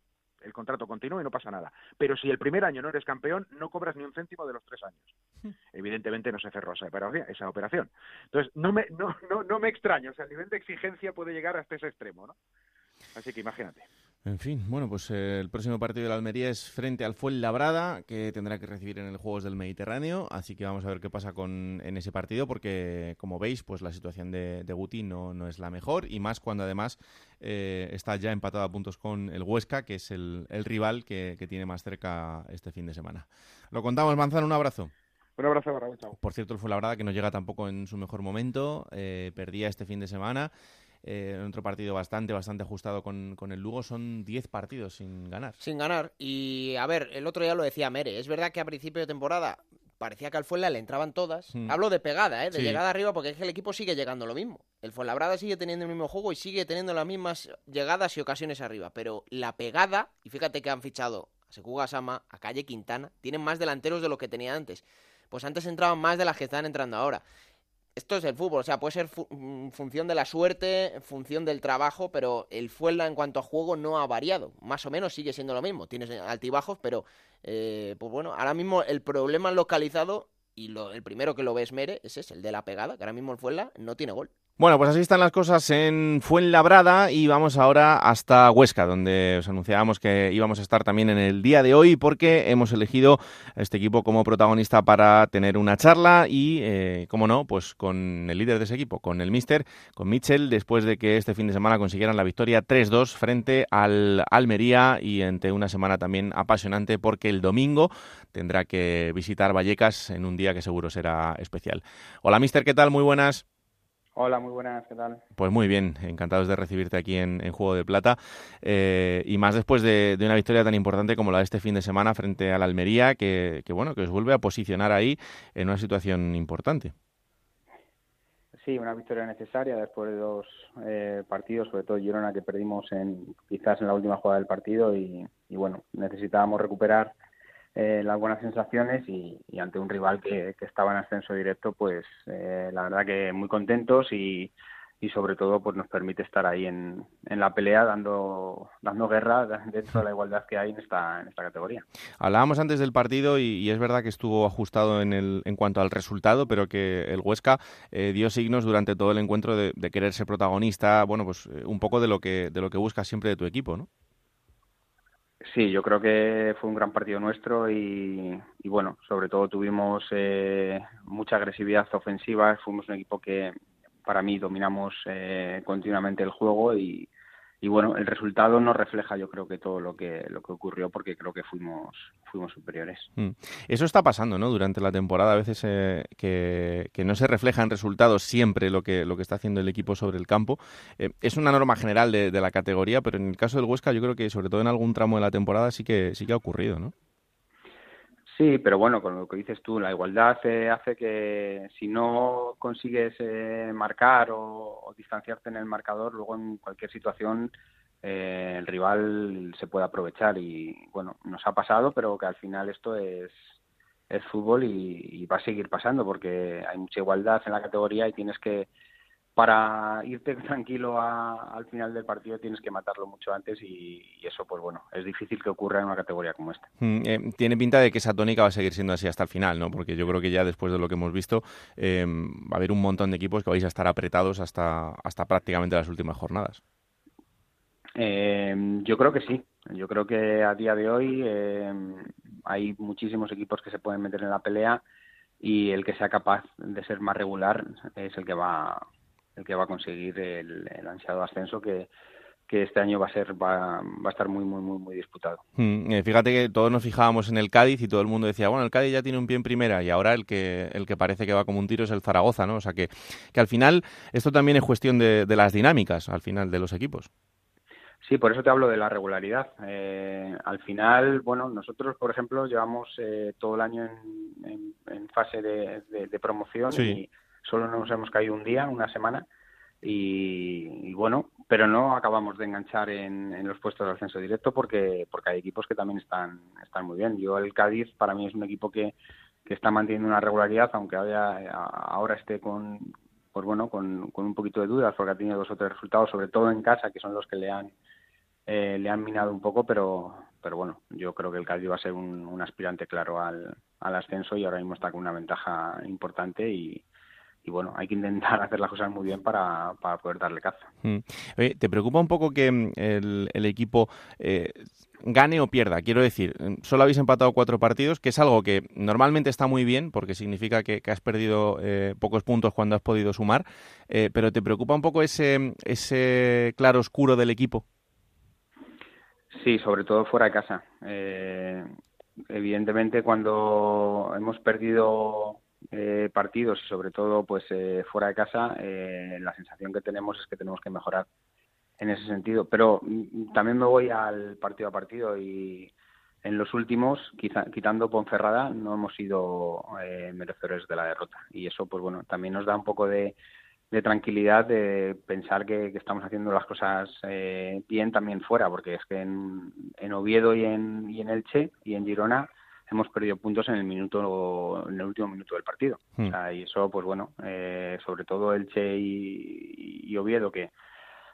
el contrato continúa y no pasa nada. Pero si el primer año no eres campeón, no cobras ni un céntimo de los tres años. Evidentemente no se cerró esa operación. Esa operación. Entonces, no me, no, no, no me extraña, o sea, el nivel de exigencia puede llegar hasta ese extremo, ¿no? Así que imagínate. En fin, bueno, pues eh, el próximo partido de la Almería es frente al Fuenlabrada, que tendrá que recibir en el Juegos del Mediterráneo, así que vamos a ver qué pasa con, en ese partido, porque como veis, pues la situación de, de Guti no, no, es la mejor, y más cuando además eh, está ya empatado a puntos con el Huesca, que es el, rival que, tiene más cerca este fin de semana. Lo contamos, Manzano, un abrazo. Un abrazo, chao. Por cierto, el Fuenlabrada, que no llega tampoco en su mejor momento, eh, perdía este fin de semana eh, otro partido bastante, bastante ajustado con, con el Lugo. Son 10 partidos sin ganar. Sin ganar. Y a ver, el otro día lo decía Mere. Es verdad que a principio de temporada parecía que al Fuenla le entraban todas. Mm. Hablo de pegada, ¿eh? de Sí. llegada arriba, porque es que el equipo sigue llegando lo mismo. El Fuenlabrada sigue teniendo el mismo juego y sigue teniendo las mismas llegadas y ocasiones arriba. Pero la pegada, y fíjate que han fichado a Sekuga Sama, a Calle Quintana, tienen más delanteros de lo que tenía antes. Pues antes entraban más de las que están entrando ahora. Esto es el fútbol, o sea, puede ser en función de la suerte, función del trabajo, pero el Fuenla en cuanto a juego no ha variado. Más o menos sigue siendo lo mismo. Tienes altibajos, pero eh, pues bueno, ahora mismo el problema localizado y lo, el primero que lo ves Mere ese es el de la pegada, que ahora mismo el Fuenla no tiene gol. Bueno, pues así están las cosas en Fuenlabrada y vamos ahora hasta Huesca, donde os anunciábamos que íbamos a estar también en el día de hoy porque hemos elegido este equipo como protagonista para tener una charla y, eh, como no, pues con el líder de ese equipo, con el Mister, con Mitchell, después de que este fin de semana consiguieran la victoria 3-2 frente al Almería y entre una semana también apasionante porque el domingo tendrá que visitar Vallecas en un día que seguro será especial. Hola Mister, ¿qué tal? Muy buenas. Hola, muy buenas, ¿qué tal? Pues muy bien, encantados de recibirte aquí en, en Juego de Plata eh, y más después de, de una victoria tan importante como la de este fin de semana frente al Almería, que, que, bueno, que os vuelve a posicionar ahí en una situación importante. Sí, una victoria necesaria después de dos eh, partidos, sobre todo Girona que perdimos en quizás en la última jugada del partido y, y bueno, necesitábamos recuperar eh, las buenas sensaciones y, ante un rival que, estaba en ascenso directo, pues eh, la verdad que muy contentos y, y, sobre todo pues nos permite estar ahí en, en, la pelea dando dando guerra dentro de la igualdad que hay en esta en esta categoría. Hablábamos antes del partido y, es verdad que estuvo ajustado en el en cuanto al resultado, pero que el Huesca eh, dio signos durante todo el encuentro de, de, querer ser protagonista, bueno, pues un poco de lo que de lo que buscas siempre de tu equipo, ¿no? Sí, yo creo que fue un gran partido nuestro y, y bueno, sobre todo tuvimos eh, mucha agresividad ofensiva. Fuimos un equipo que para mí dominamos eh, continuamente el juego y, y, bueno, el resultado no refleja yo creo que todo lo que lo que ocurrió porque creo que fuimos fuimos superiores. Mm. Eso está pasando, ¿no? Durante la temporada a veces eh, que, que, no se refleja en resultados siempre lo que lo que está haciendo el equipo sobre el campo. Eh, es una norma general de, de, la categoría, pero en el caso del Huesca yo creo que sobre todo en algún tramo de la temporada sí que sí que ha ocurrido, ¿no? Sí, pero bueno, con lo que dices tú, la igualdad eh, hace que si no consigues eh, marcar o, o, distanciarte en el marcador, luego en cualquier situación eh, el rival se puede aprovechar y bueno, nos ha pasado, pero que al final esto es, es fútbol y, y va a seguir pasando porque hay mucha igualdad en la categoría y tienes que para irte tranquilo a, al final del partido tienes que matarlo mucho antes y, y, eso pues bueno es difícil que ocurra en una categoría como esta. Mm, eh, tiene pinta de que esa tónica va a seguir siendo así hasta el final no porque yo creo que ya después de lo que hemos visto eh, va a haber un montón de equipos que vais a estar apretados hasta hasta prácticamente las últimas jornadas. Eh, yo creo que sí. Yo creo que a día de hoy eh, hay muchísimos equipos que se pueden meter en la pelea y el que sea capaz de ser más regular es el que va el que va a conseguir el, el ansiado ascenso que, que este año va a ser va, va, a estar muy muy muy muy disputado. Mm, eh, fíjate que todos nos fijábamos en el Cádiz y todo el mundo decía, bueno, el Cádiz ya tiene un pie en primera y ahora el que el que parece que va como un tiro es el Zaragoza, ¿no? O sea que que al final esto también es cuestión de, de las dinámicas al final de los equipos. Sí, por eso te hablo de la regularidad. Eh, al final, bueno, nosotros, por ejemplo, llevamos eh, todo el año en, en, en fase de, de, de promoción sí. y solo nos hemos caído un día, una semana, y, bueno, pero no acabamos de enganchar en, en, los puestos de ascenso directo porque porque hay equipos que también están están muy bien. Yo el Cádiz para mí es un equipo que, que está manteniendo una regularidad, aunque ahora esté con pues bueno con, con un poquito de dudas porque ha tenido dos o tres resultados, sobre todo en casa, que son los que le han eh, le han minado un poco, pero pero bueno, yo creo que el Cádiz va a ser un, un aspirante claro al, al ascenso y ahora mismo está con una ventaja importante y, y bueno, hay que intentar hacer las cosas muy bien para, para poder darle caza. Mm. Oye, ¿te preocupa un poco que el, el equipo eh, gane o pierda? Quiero decir, solo habéis empatado cuatro partidos, que es algo que normalmente está muy bien, porque significa que, que has perdido eh, pocos puntos cuando has podido sumar, eh, pero ¿te preocupa un poco ese, ese claro oscuro del equipo? Sí, sobre todo fuera de casa. Eh, evidentemente, cuando hemos perdido eh, partidos y sobre todo pues eh, fuera de casa eh, la sensación que tenemos es que tenemos que mejorar en ese sentido pero también me voy al partido a partido y, en los últimos, quitando Ponferrada, no hemos sido eh, merecedores de la derrota. Y eso, pues bueno, también nos da un poco de, tranquilidad de pensar que, estamos haciendo las cosas eh, bien también fuera, porque es que en, en Oviedo y en, y en Elche y en Girona hemos perdido puntos en el minuto en el último minuto del partido. Hmm. y eso, pues bueno, eh, sobre todo Elche y, y Oviedo, que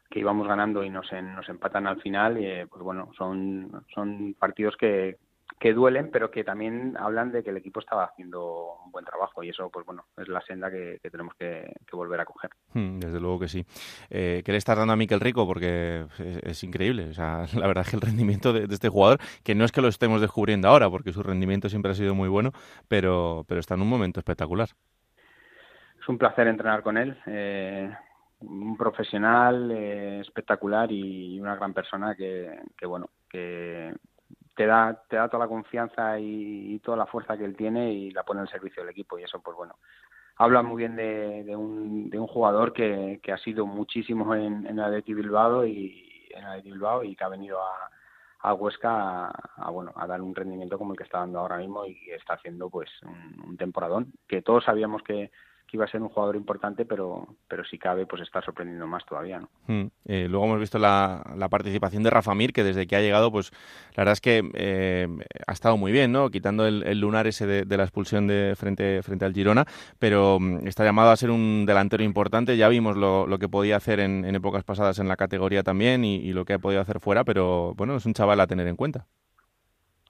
que íbamos ganando y nos, nos empatan al final, y, eh, pues bueno, son, son partidos que, que duelen, pero que también hablan de que el equipo estaba haciendo un buen trabajo y eso, pues bueno, es la senda que, tenemos que, volver a coger. Hmm, desde luego que sí. Eh, ¿Qué le estás dando a Miquel Rico? Porque es, increíble. O sea, la verdad es que el rendimiento de, este jugador, que no es que lo estemos descubriendo ahora, porque su rendimiento siempre ha sido muy bueno, pero, pero está en un momento espectacular. Es un placer entrenar con él. Eh, un profesional eh, espectacular y una gran persona que, que, bueno que te da te da toda la confianza y, toda la fuerza que él tiene y la pone al servicio del equipo. Y eso pues bueno habla muy bien de, de, un, de un jugador que, que ha sido muchísimo en, en el Bilbao y en el Bilbao y que ha venido a, a Huesca a, bueno a dar un rendimiento como el que está dando ahora mismo y está haciendo pues un temporadón que todos sabíamos que que iba a ser un jugador importante, pero, pero si cabe, pues está sorprendiendo más todavía. ¿no? Hmm. Eh, luego hemos visto la, participación de Rafa Mir, que desde que ha llegado, pues la verdad es que eh, ha estado muy bien, ¿no? Quitando el, lunar ese de, la expulsión de frente, frente al Girona, pero mm, está llamado a ser un delantero importante. Ya vimos lo, lo que podía hacer en, épocas pasadas en la categoría también y lo que ha podido hacer fuera, pero bueno, es un chaval a tener en cuenta.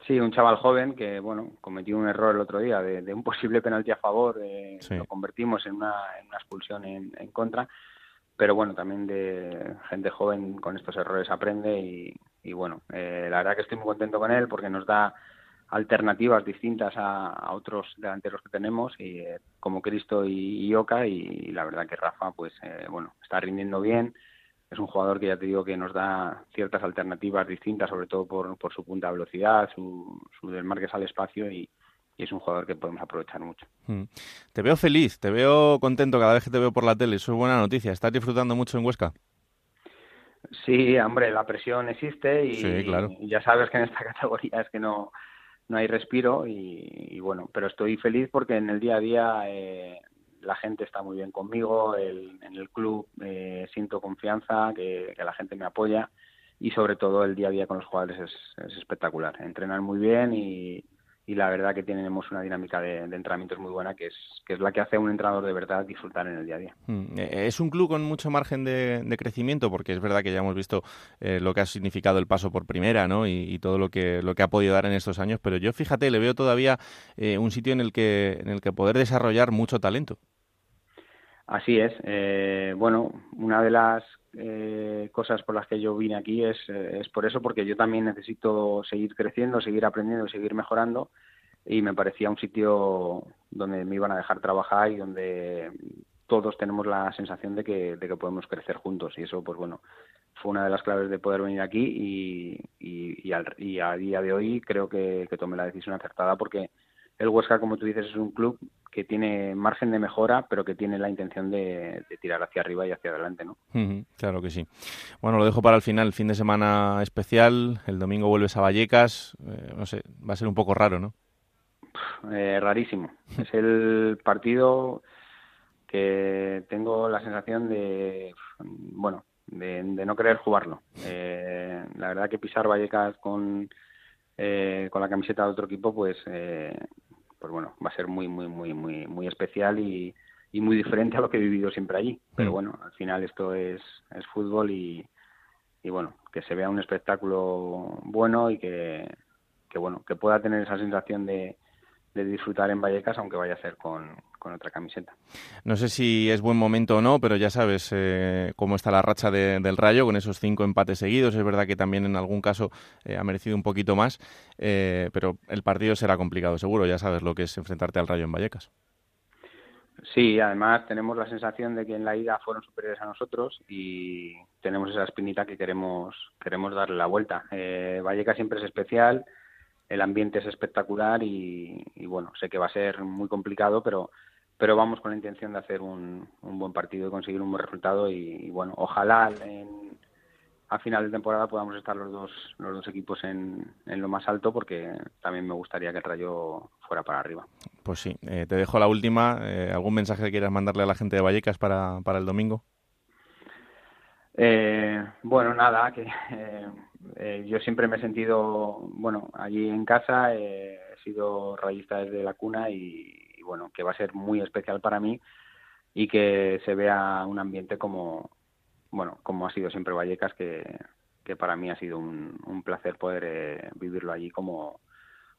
Sí, un chaval joven que, bueno, cometió un error el otro día de, un posible penalti a favor, eh, lo convertimos en una, en una expulsión en, en, contra, pero bueno, también de gente joven con estos errores aprende y, y bueno, eh, la verdad que estoy muy contento con él porque nos da alternativas distintas a, otros delanteros que tenemos y eh, como Cristo y, Oca y, la verdad que Rafa pues bueno está rindiendo bien es un jugador que ya te digo que nos da ciertas alternativas distintas, sobre todo por, por su punta de velocidad, su, su desmarques al espacio y, es un jugador que podemos aprovechar mucho. Hmm. Te veo feliz, te veo contento cada vez que te veo por la tele, eso es buena noticia. ¿Estás disfrutando mucho en Huesca? Sí, hombre, la presión existe y, ya sabes que en esta categoría es que no, no hay respiro y, bueno, pero estoy feliz porque en el día a día eh, la gente está muy bien conmigo, en el club eh, siento confianza, que, la gente me apoya y sobre todo el día a día con los jugadores es, espectacular. Entrenan muy bien y, la verdad que tenemos una dinámica de, entrenamientos muy buena que es, que es la que hace a un entrenador de verdad disfrutar en el día a día. Mm, eh, es un club con mucho margen de, crecimiento porque es verdad que ya hemos visto eh, lo que ha significado el paso por primera ¿no? y, todo lo que, lo que ha podido dar en estos años, pero yo fíjate, le veo todavía un sitio en el, que, en el que poder desarrollar mucho talento. Así es. Eh, bueno, una de las eh, cosas por las que yo vine aquí es, eh, es por eso, porque yo también necesito seguir creciendo, seguir aprendiendo, seguir mejorando y me parecía un sitio donde me iban a dejar trabajar y donde todos tenemos la sensación de que, de que podemos crecer juntos y eso, pues bueno, fue una de las claves de poder venir aquí y, y, y, a día de hoy creo que, que tomé la decisión acertada porque el Huesca, como tú dices, es un club que tiene margen de mejora, pero que tiene la intención de, tirar hacia arriba y hacia adelante, ¿no? claro que sí. Bueno, lo dejo para el final, fin de semana especial. El domingo vuelves a Vallecas. Eh, no sé, va a ser un poco raro, ¿no? Eh, rarísimo. es el partido que tengo la sensación de, bueno, de, no querer jugarlo. Eh, la verdad que pisar Vallecas con, con la camiseta de otro equipo, pues pues bueno, va a ser muy, muy, muy, muy, muy especial y, y muy diferente a lo que he vivido siempre allí. Pero mm. bueno, al final esto es, es fútbol y, y bueno, que se vea un espectáculo bueno y que, que bueno, que pueda tener esa sensación de, de disfrutar en Vallecas, aunque vaya a ser con, otra camiseta. No sé si es buen momento o no, pero ya sabes eh, cómo está la racha del Rayo con esos cinco empates seguidos. Es verdad que también en algún caso eh, ha merecido un poquito más, eh, pero el partido será complicado, seguro. Ya sabes lo que es enfrentarte al Rayo en Vallecas. Sí, además tenemos la sensación de que en la ida fueron superiores a nosotros y tenemos esa espinita que queremos queremos darle la vuelta. Vallecas siempre es especial el ambiente es espectacular y, bueno, sé que va a ser muy complicado, pero pero vamos con la intención de hacer un, un buen partido y conseguir un buen resultado y, bueno, ojalá en, a final de temporada podamos estar los dos los dos equipos en, en lo más alto porque también me gustaría que el Rayo fuera para arriba. Pues sí, eh, te dejo la última. Eh, ¿Algún mensaje que quieras mandarle a la gente de Vallecas para, para el domingo? Eh, bueno, nada, que yo siempre me he sentido, bueno, allí en casa, he sido rayista desde la cuna y, y, bueno, que va a ser muy especial para mí y que se vea un ambiente como, bueno, como ha sido siempre Vallecas, que, que para mí ha sido un, un placer poder eh, vivirlo allí como,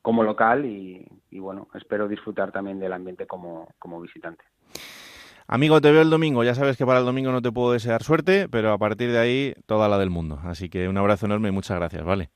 como local y, y, bueno, espero disfrutar también del ambiente como, como visitante. Amigo, te veo el domingo. Ya sabes que para el domingo no te puedo desear suerte, pero a partir de ahí toda la del mundo. Así que un abrazo enorme y muchas gracias, ¿vale?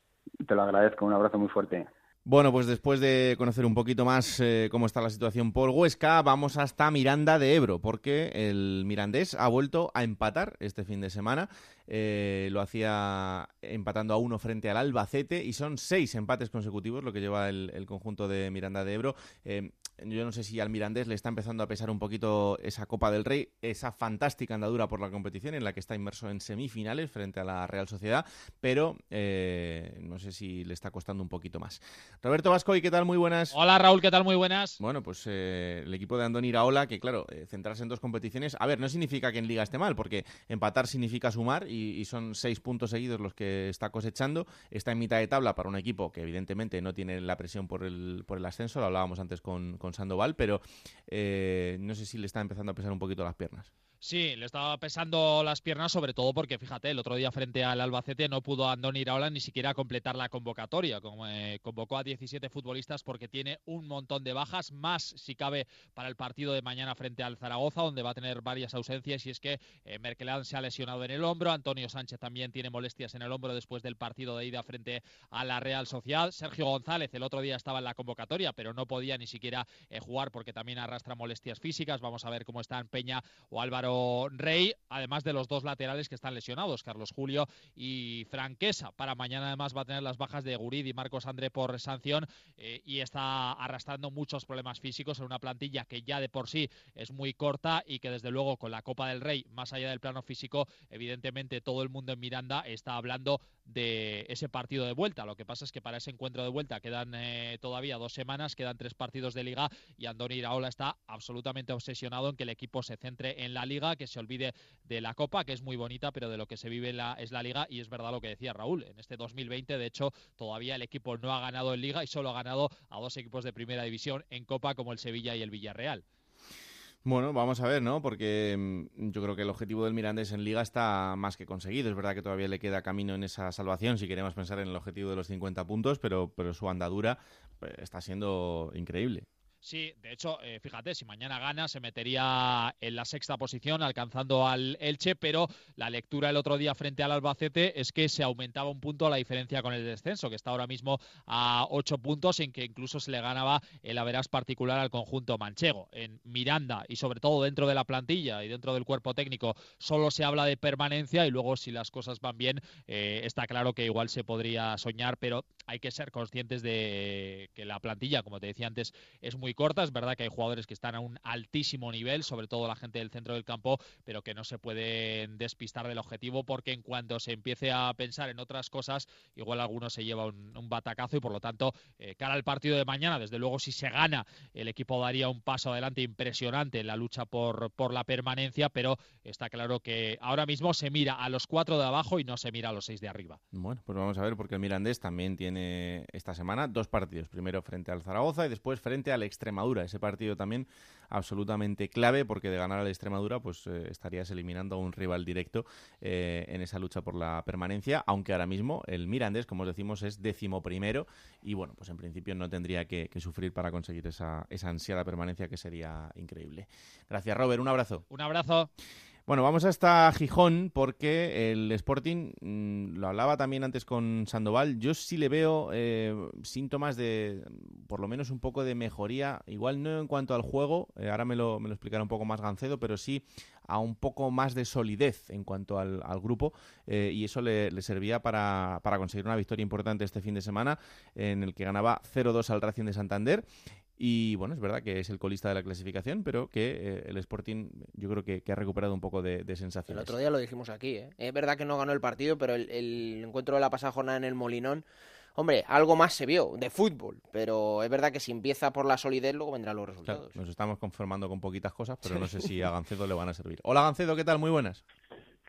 Te lo agradezco, un abrazo muy fuerte. Bueno, pues después de conocer un poquito más eh, cómo está la situación por Huesca, vamos hasta Miranda de Ebro, porque el mirandés ha vuelto a empatar este fin de semana. Eh, lo hacía empatando a uno frente al Albacete y son seis empates consecutivos lo que lleva el, el conjunto de Miranda de Ebro. Eh, yo no sé si al Mirandés le está empezando a pesar un poquito esa Copa del Rey, esa fantástica andadura por la competición en la que está inmerso en semifinales frente a la Real Sociedad, pero eh, no sé si le está costando un poquito más. Roberto Vasco, ¿y qué tal? Muy buenas. Hola Raúl, ¿qué tal? Muy buenas. Bueno, pues eh, el equipo de Andoni Iraola, que claro, eh, centrarse en dos competiciones, a ver, no significa que en Liga esté mal, porque empatar significa sumar y, y son seis puntos seguidos los que está cosechando. Está en mitad de tabla para un equipo que evidentemente no tiene la presión por el, por el ascenso, lo hablábamos antes con, con Sandoval, pero eh, no sé si le está empezando a pesar un poquito las piernas. Sí, le estaba pesando las piernas, sobre todo porque, fíjate, el otro día frente al Albacete no pudo Andoni Iraola ni siquiera completar la convocatoria. Como, eh, convocó a 17 futbolistas porque tiene un montón de bajas, más si cabe para el partido de mañana frente al Zaragoza, donde va a tener varias ausencias. Y es que eh, Merkelán se ha lesionado en el hombro, Antonio Sánchez también tiene molestias en el hombro después del partido de ida frente a la Real Sociedad. Sergio González el otro día estaba en la convocatoria, pero no podía ni siquiera eh, jugar porque también arrastra molestias físicas. Vamos a ver cómo están Peña o Álvaro Rey, además de los dos laterales que están lesionados, Carlos Julio y Franquesa. Para mañana además va a tener las bajas de Gurid y Marcos André por sanción eh, y está arrastrando muchos problemas físicos en una plantilla que ya de por sí es muy corta y que desde luego con la Copa del Rey, más allá del plano físico, evidentemente todo el mundo en Miranda está hablando de ese partido de vuelta. Lo que pasa es que para ese encuentro de vuelta quedan eh, todavía dos semanas, quedan tres partidos de liga y Andoni Iraola está absolutamente obsesionado en que el equipo se centre en la liga, que se olvide de la Copa, que es muy bonita, pero de lo que se vive es la liga y es verdad lo que decía Raúl. En este 2020, de hecho, todavía el equipo no ha ganado en liga y solo ha ganado a dos equipos de primera división en Copa como el Sevilla y el Villarreal. Bueno, vamos a ver, ¿no? Porque mm, yo creo que el objetivo del Mirandés en Liga está más que conseguido. Es verdad que todavía le queda camino en esa salvación si queremos pensar en el objetivo de los 50 puntos, pero, pero su andadura pues, está siendo increíble. Sí, de hecho, eh, fíjate, si mañana gana se metería en la sexta posición alcanzando al Elche, pero la lectura el otro día frente al Albacete es que se aumentaba un punto la diferencia con el descenso, que está ahora mismo a ocho puntos, en que incluso se le ganaba el averas particular al conjunto manchego. En Miranda y sobre todo dentro de la plantilla y dentro del cuerpo técnico solo se habla de permanencia y luego si las cosas van bien eh, está claro que igual se podría soñar, pero hay que ser conscientes de que la plantilla, como te decía antes, es muy corta. Es verdad que hay jugadores que están a un altísimo nivel, sobre todo la gente del centro del campo, pero que no se pueden despistar del objetivo porque en cuanto se empiece a pensar en otras cosas, igual alguno se lleva un, un batacazo y por lo tanto, eh, cara al partido de mañana, desde luego si se gana, el equipo daría un paso adelante impresionante en la lucha por, por la permanencia, pero está claro que ahora mismo se mira a los cuatro de abajo y no se mira a los seis de arriba. Bueno, pues vamos a ver porque el Mirandés también tiene esta semana dos partidos, primero frente al Zaragoza y después frente al Extremadura. Ese partido también absolutamente clave porque de ganar al Extremadura pues eh, estarías eliminando a un rival directo eh, en esa lucha por la permanencia, aunque ahora mismo el Mirandés, como os decimos, es décimo primero y bueno, pues en principio no tendría que, que sufrir para conseguir esa, esa ansiada permanencia que sería increíble. Gracias Robert, un abrazo. Un abrazo. Bueno, vamos hasta Gijón porque el Sporting, mmm, lo hablaba también antes con Sandoval, yo sí le veo eh, síntomas de, por lo menos un poco de mejoría, igual no en cuanto al juego, eh, ahora me lo, me lo explicará un poco más Gancedo, pero sí a un poco más de solidez en cuanto al, al grupo eh, y eso le, le servía para, para conseguir una victoria importante este fin de semana en el que ganaba 0-2 al Racing de Santander Y bueno, es verdad que es el colista de la clasificación, pero que eh, el Sporting yo creo que, ha recuperado un poco de, de, sensaciones. El otro día lo dijimos aquí, ¿eh? Es verdad que no ganó el partido, pero el, encuentro de la pasada jornada en el Molinón Hombre, algo más se vio de fútbol, pero es verdad que si empieza por la solidez, luego vendrán los resultados. nos estamos conformando con poquitas cosas, pero no sé si a Gancedo le van a servir. Hola Gancedo, ¿qué tal? Muy buenas.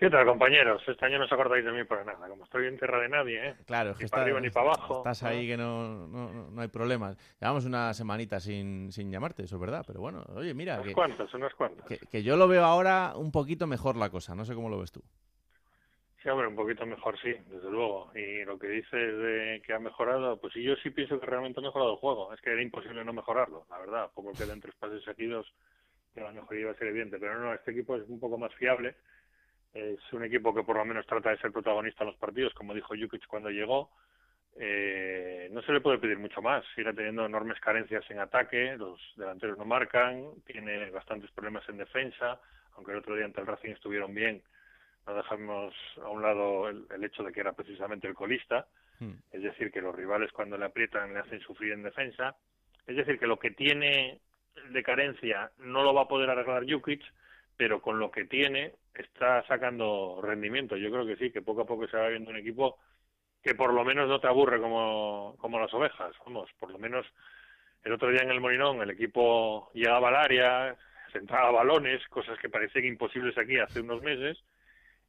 ¿Qué tal, compañeros? Este año no os acordáis de mí para nada. Como estoy en tierra de nadie, ¿eh? Claro, es que ni para arriba ni para abajo. Estás ahí que no, no, no, hay problemas. Llevamos una semanita sin, sin llamarte, eso es verdad. Pero bueno, oye, mira. Unas cuantas, unas cuantas. Que, que, yo lo veo ahora un poquito mejor la cosa. No sé cómo lo ves tú. Sí, hombre, un poquito mejor sí, desde luego. Y lo que dices de que ha mejorado, pues sí, yo sí pienso que realmente ha mejorado el juego. Es que era imposible no mejorarlo, la verdad. Poco quedan tres pases seguidos, que la mejoría iba a ser evidente. Pero no, este equipo es un poco más fiable es un equipo que por lo menos trata de ser protagonista en los partidos, como dijo Jukic cuando llegó. Eh, no se le puede pedir mucho más. Sigue teniendo enormes carencias en ataque, los delanteros no marcan, tiene bastantes problemas en defensa, aunque el otro día ante el Racing estuvieron bien. No dejamos a un lado el, hecho de que era precisamente el colista, hmm. es decir, que los rivales cuando le aprietan le hacen sufrir en defensa. Es decir, que lo que tiene de carencia no lo va a poder arreglar Jukic, pero con lo que tiene está sacando rendimiento. Yo creo que sí, que poco a poco se va viendo un equipo que por lo menos no te aburre como, como las ovejas. Vamos, por lo menos el otro día en el Molinón el equipo llegaba al área, centraba balones, cosas que parecían imposibles aquí hace unos meses,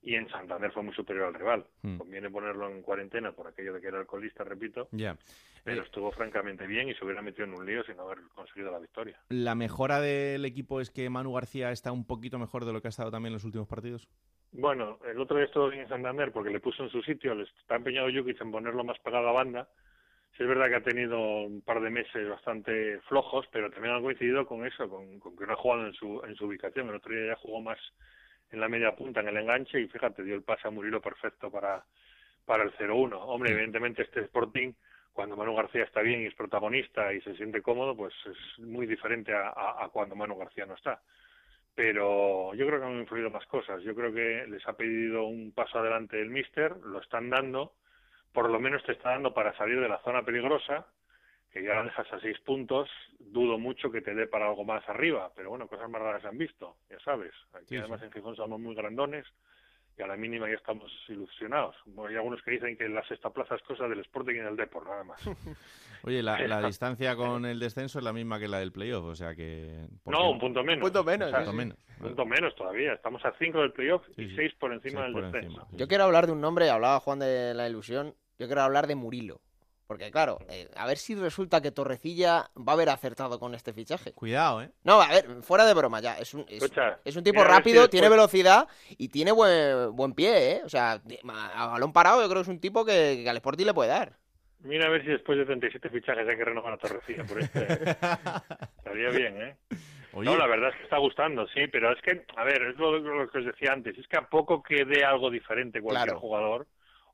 y en Santander fue muy superior al rival. Hmm. Conviene ponerlo en cuarentena por aquello de que era alcoholista, repito. Ya. Pero eh, estuvo francamente bien y se hubiera metido en un lío sin haber conseguido la victoria. ¿La mejora del equipo es que Manu García está un poquito mejor de lo que ha estado también en los últimos partidos? Bueno, el otro día estuvo bien en Santander porque le puso en su sitio, le está empeñado Jukic en ponerlo más pegado a banda. Sí es verdad que ha tenido un par de meses bastante flojos, pero también ha coincidido con eso, con, con que no ha jugado en su, en su ubicación. El otro día ya jugó más en la media punta, en el enganche, y fíjate, dio el pase a Murilo perfecto para, para el 0-1. Hombre, evidentemente este Sporting, cuando Manu García está bien y es protagonista y se siente cómodo, pues es muy diferente a, a, cuando Manu García no está. Pero yo creo que han influido más cosas. Yo creo que les ha pedido un paso adelante el Mister, lo están dando, por lo menos te está dando para salir de la zona peligrosa que ya la dejas a seis puntos, dudo mucho que te dé para algo más arriba, pero bueno, cosas más raras se han visto, ya sabes. Aquí además en Gijón somos muy grandones y a la mínima ya estamos ilusionados. hay algunos que dicen que la sexta plaza es cosa del Sporting y del Depor, nada más. Oye, la, distancia con el descenso es la misma que la del playoff, o sea que... No, un punto menos. Un punto menos. Un punto menos. todavía. Estamos a cinco del playoff y seis por encima del descenso. Yo quiero hablar de un nombre, hablaba Juan de la ilusión, yo quiero hablar de Murilo. Porque claro, eh, a ver si resulta que Torrecilla va a haber acertado con este fichaje. Cuidado, ¿eh? No, a ver, fuera de broma ya. Es un, es, un tipo rápido, tiene velocidad y tiene buen, buen pie, ¿eh? O sea, a balón parado yo creo que es un tipo que, que al Sporting le puede dar. Mira a ver si después de 37 fichajes hay que renovar a Torrecilla por este. Estaría bien, ¿eh? No, la verdad es que está gustando, sí, pero es que, a ver, es lo, que os decía antes, es que a poco que dé algo diferente cualquier jugador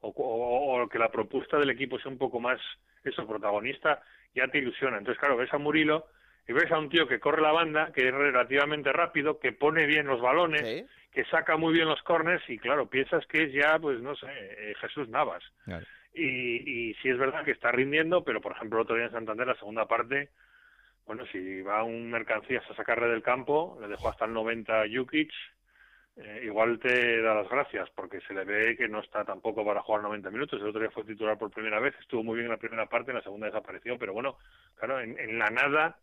o, que la propuesta del equipo sea un poco más eso protagonista ya te ilusiona. Entonces claro ves a Murilo y ves a un tío que corre la banda que es relativamente rápido que pone bien los balones que saca muy bien los corners y claro piensas que es ya pues no sé eh, Jesús Navas. Y, y sí es verdad que está rindiendo pero por ejemplo el otro día en Santander la segunda parte bueno si va un mercancías a sacarle del campo le dejó hasta el 90 Jukic eh, igual te da las gracias porque se le ve que no está tampoco para jugar 90 minutos. El otro día fue titular por primera vez, estuvo muy bien en la primera parte, en la segunda desapareció, pero bueno, claro, en, la nada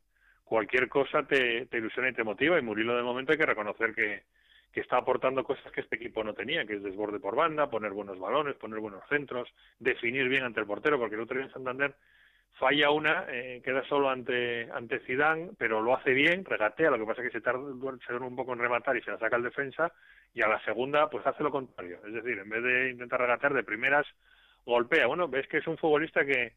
cualquier cosa te, te, ilusiona y te motiva y Murilo de momento hay que reconocer que, que está aportando cosas que este equipo no tenía, que es desborde por banda, poner buenos balones, poner buenos centros, definir bien ante el portero, porque el otro día en Santander falla una, eh, queda solo ante ante Zidane, pero lo hace bien, regatea, lo que pasa es que se tarda, se un poco en rematar y se la saca el defensa, y a la segunda pues hace lo contrario, es decir, en vez de intentar regatear de primeras, golpea. Bueno, ves que es un futbolista que,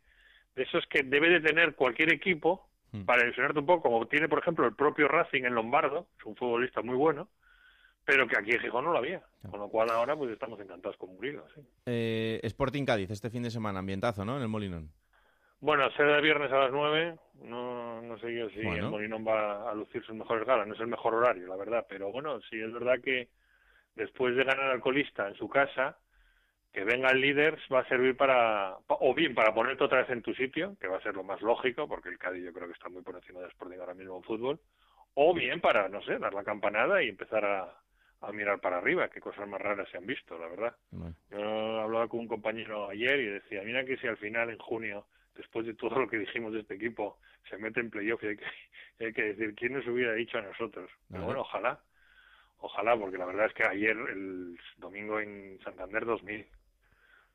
de esos que debe de tener cualquier equipo hmm. para ilusionarte un poco, como tiene por ejemplo el propio Racing en Lombardo, es un futbolista muy bueno, pero que aquí en Gijón no lo había. Con lo cual ahora pues estamos encantados con Murillo. Eh, Sporting Cádiz, este fin de semana, ambientazo, ¿no? En el Molinón. Bueno, será el viernes a las nueve. No, no sé yo si el Molinón va a lucir sus mejores galas. No es el mejor horario, la verdad. Pero bueno, sí es verdad que después de ganar al colista en su casa, que venga el líder va a servir para, o bien para ponerte otra vez en tu sitio, que va a ser lo más lógico, porque el Cádiz yo creo que está muy por encima del Sporting ahora mismo en fútbol, o bien para, no sé, dar la campanada y empezar a, a mirar para arriba, qué cosas más raras se han visto, la verdad. Yo hablaba con un compañero ayer y decía, mira que si al final en junio, después de todo lo que dijimos de este equipo, se mete en playoff y hay que, hay que decir, ¿quién nos hubiera dicho a nosotros? Pero bueno, ojalá, ojalá, porque la verdad es que ayer, el domingo en Santander, 2000,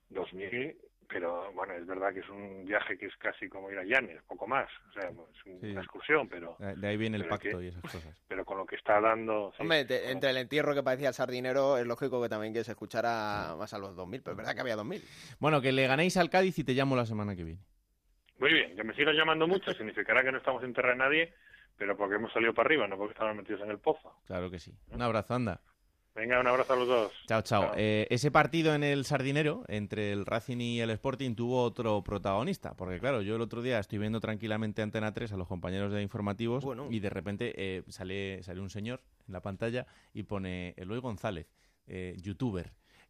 2000, pero bueno, es verdad que es un viaje que es casi como ir a Llanes, poco más, o sea, es una excursión, pero... De ahí viene el pacto y esas cosas. Pero con lo que está dando... Hombre, entre el entierro que parecía el sardinero, es lógico que también que se escuchara más a los 2000, pero es verdad que había 2000. Bueno, que le ganéis al Cádiz y te llamo la semana que viene. Muy bien, que me sigas llamando mucho, significará que no estamos en tierra de nadie, pero porque hemos salido para arriba, no porque estamos metidos en el pozo. Claro que sí. Un abrazo, anda. Venga, un abrazo a los dos. Chao, chao. Eh, ese partido en el Sardinero, entre el Racing y el Sporting, tuvo otro protagonista. Porque, claro, yo el otro día estoy viendo tranquilamente Antena 3 a los compañeros de informativos y de repente eh, sale, sale un señor en la pantalla y pone Eloy González,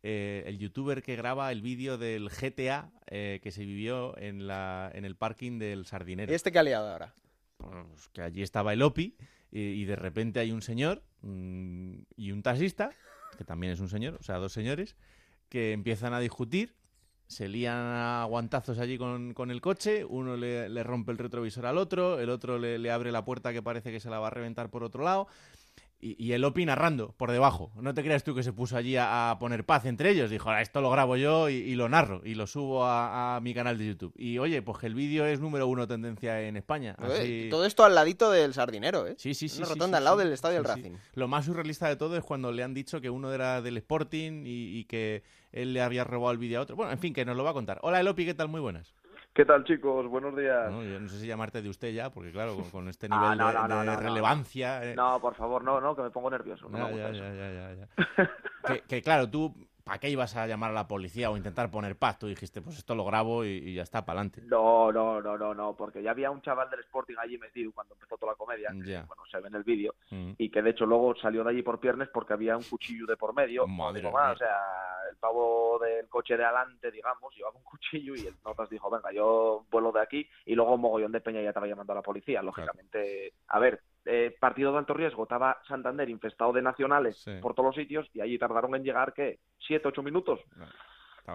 eh, el youtuber que graba el vídeo del GTA que se vivió en, la, en el parking del Sardinero. ¿Y este que ha liado ahora? Pues que allí estaba el OPI y, de repente hay un señor mm, y un taxista, que también es un señor, o sea, dos señores, que empiezan a discutir, se lían a guantazos allí con, con el coche, uno le, le, rompe el retrovisor al otro, el otro le, le abre la puerta que parece que se la va a reventar por otro lado. Y, el Opi narrando por debajo. No te creas tú que se puso allí a, poner paz entre ellos. Dijo, esto lo grabo yo y, lo narro y lo subo a, mi canal de YouTube. Y oye, pues que el vídeo es número uno tendencia en España. Todo esto al ladito del Sardinero, ¿eh? Sí, sí, sí. Una rotonda al lado del estadio del Racing. Lo más surrealista de todo es cuando le han dicho que uno era del Sporting y, que él le había robado el vídeo a otro. Bueno, en fin, que nos lo va a contar. Hola, Elopi, ¿qué tal? Muy buenas. ¿Qué tal, chicos? Buenos días. No, yo no sé si llamarte de usted ya, porque claro, con, este ah, nivel de, relevancia... Eh. No, por favor, no, no, que me pongo nervioso. No ya, ya, ya, que, que, claro, tú ¿para qué ibas a llamar a la policía o intentar poner paz? Tú dijiste, pues esto lo grabo y, ya está, para adelante. No, no, no, no, no, porque ya había un chaval del Sporting allí metido cuando empezó toda la comedia, bueno, se ve en el vídeo, mm. y que de hecho luego salió de allí por piernas porque había un cuchillo de por medio. Madre o sea, el pavo del coche de adelante, digamos, llevaba un cuchillo y el Notas dijo, venga, yo vuelo de aquí, y luego un mogollón de peña ya estaba llamando a la policía. Lógicamente, a ver, eh, partido de alto riesgo, estaba Santander infestado de nacionales por todos los sitios y allí tardaron en llegar, ¿qué? ¿Siete, ocho minutos?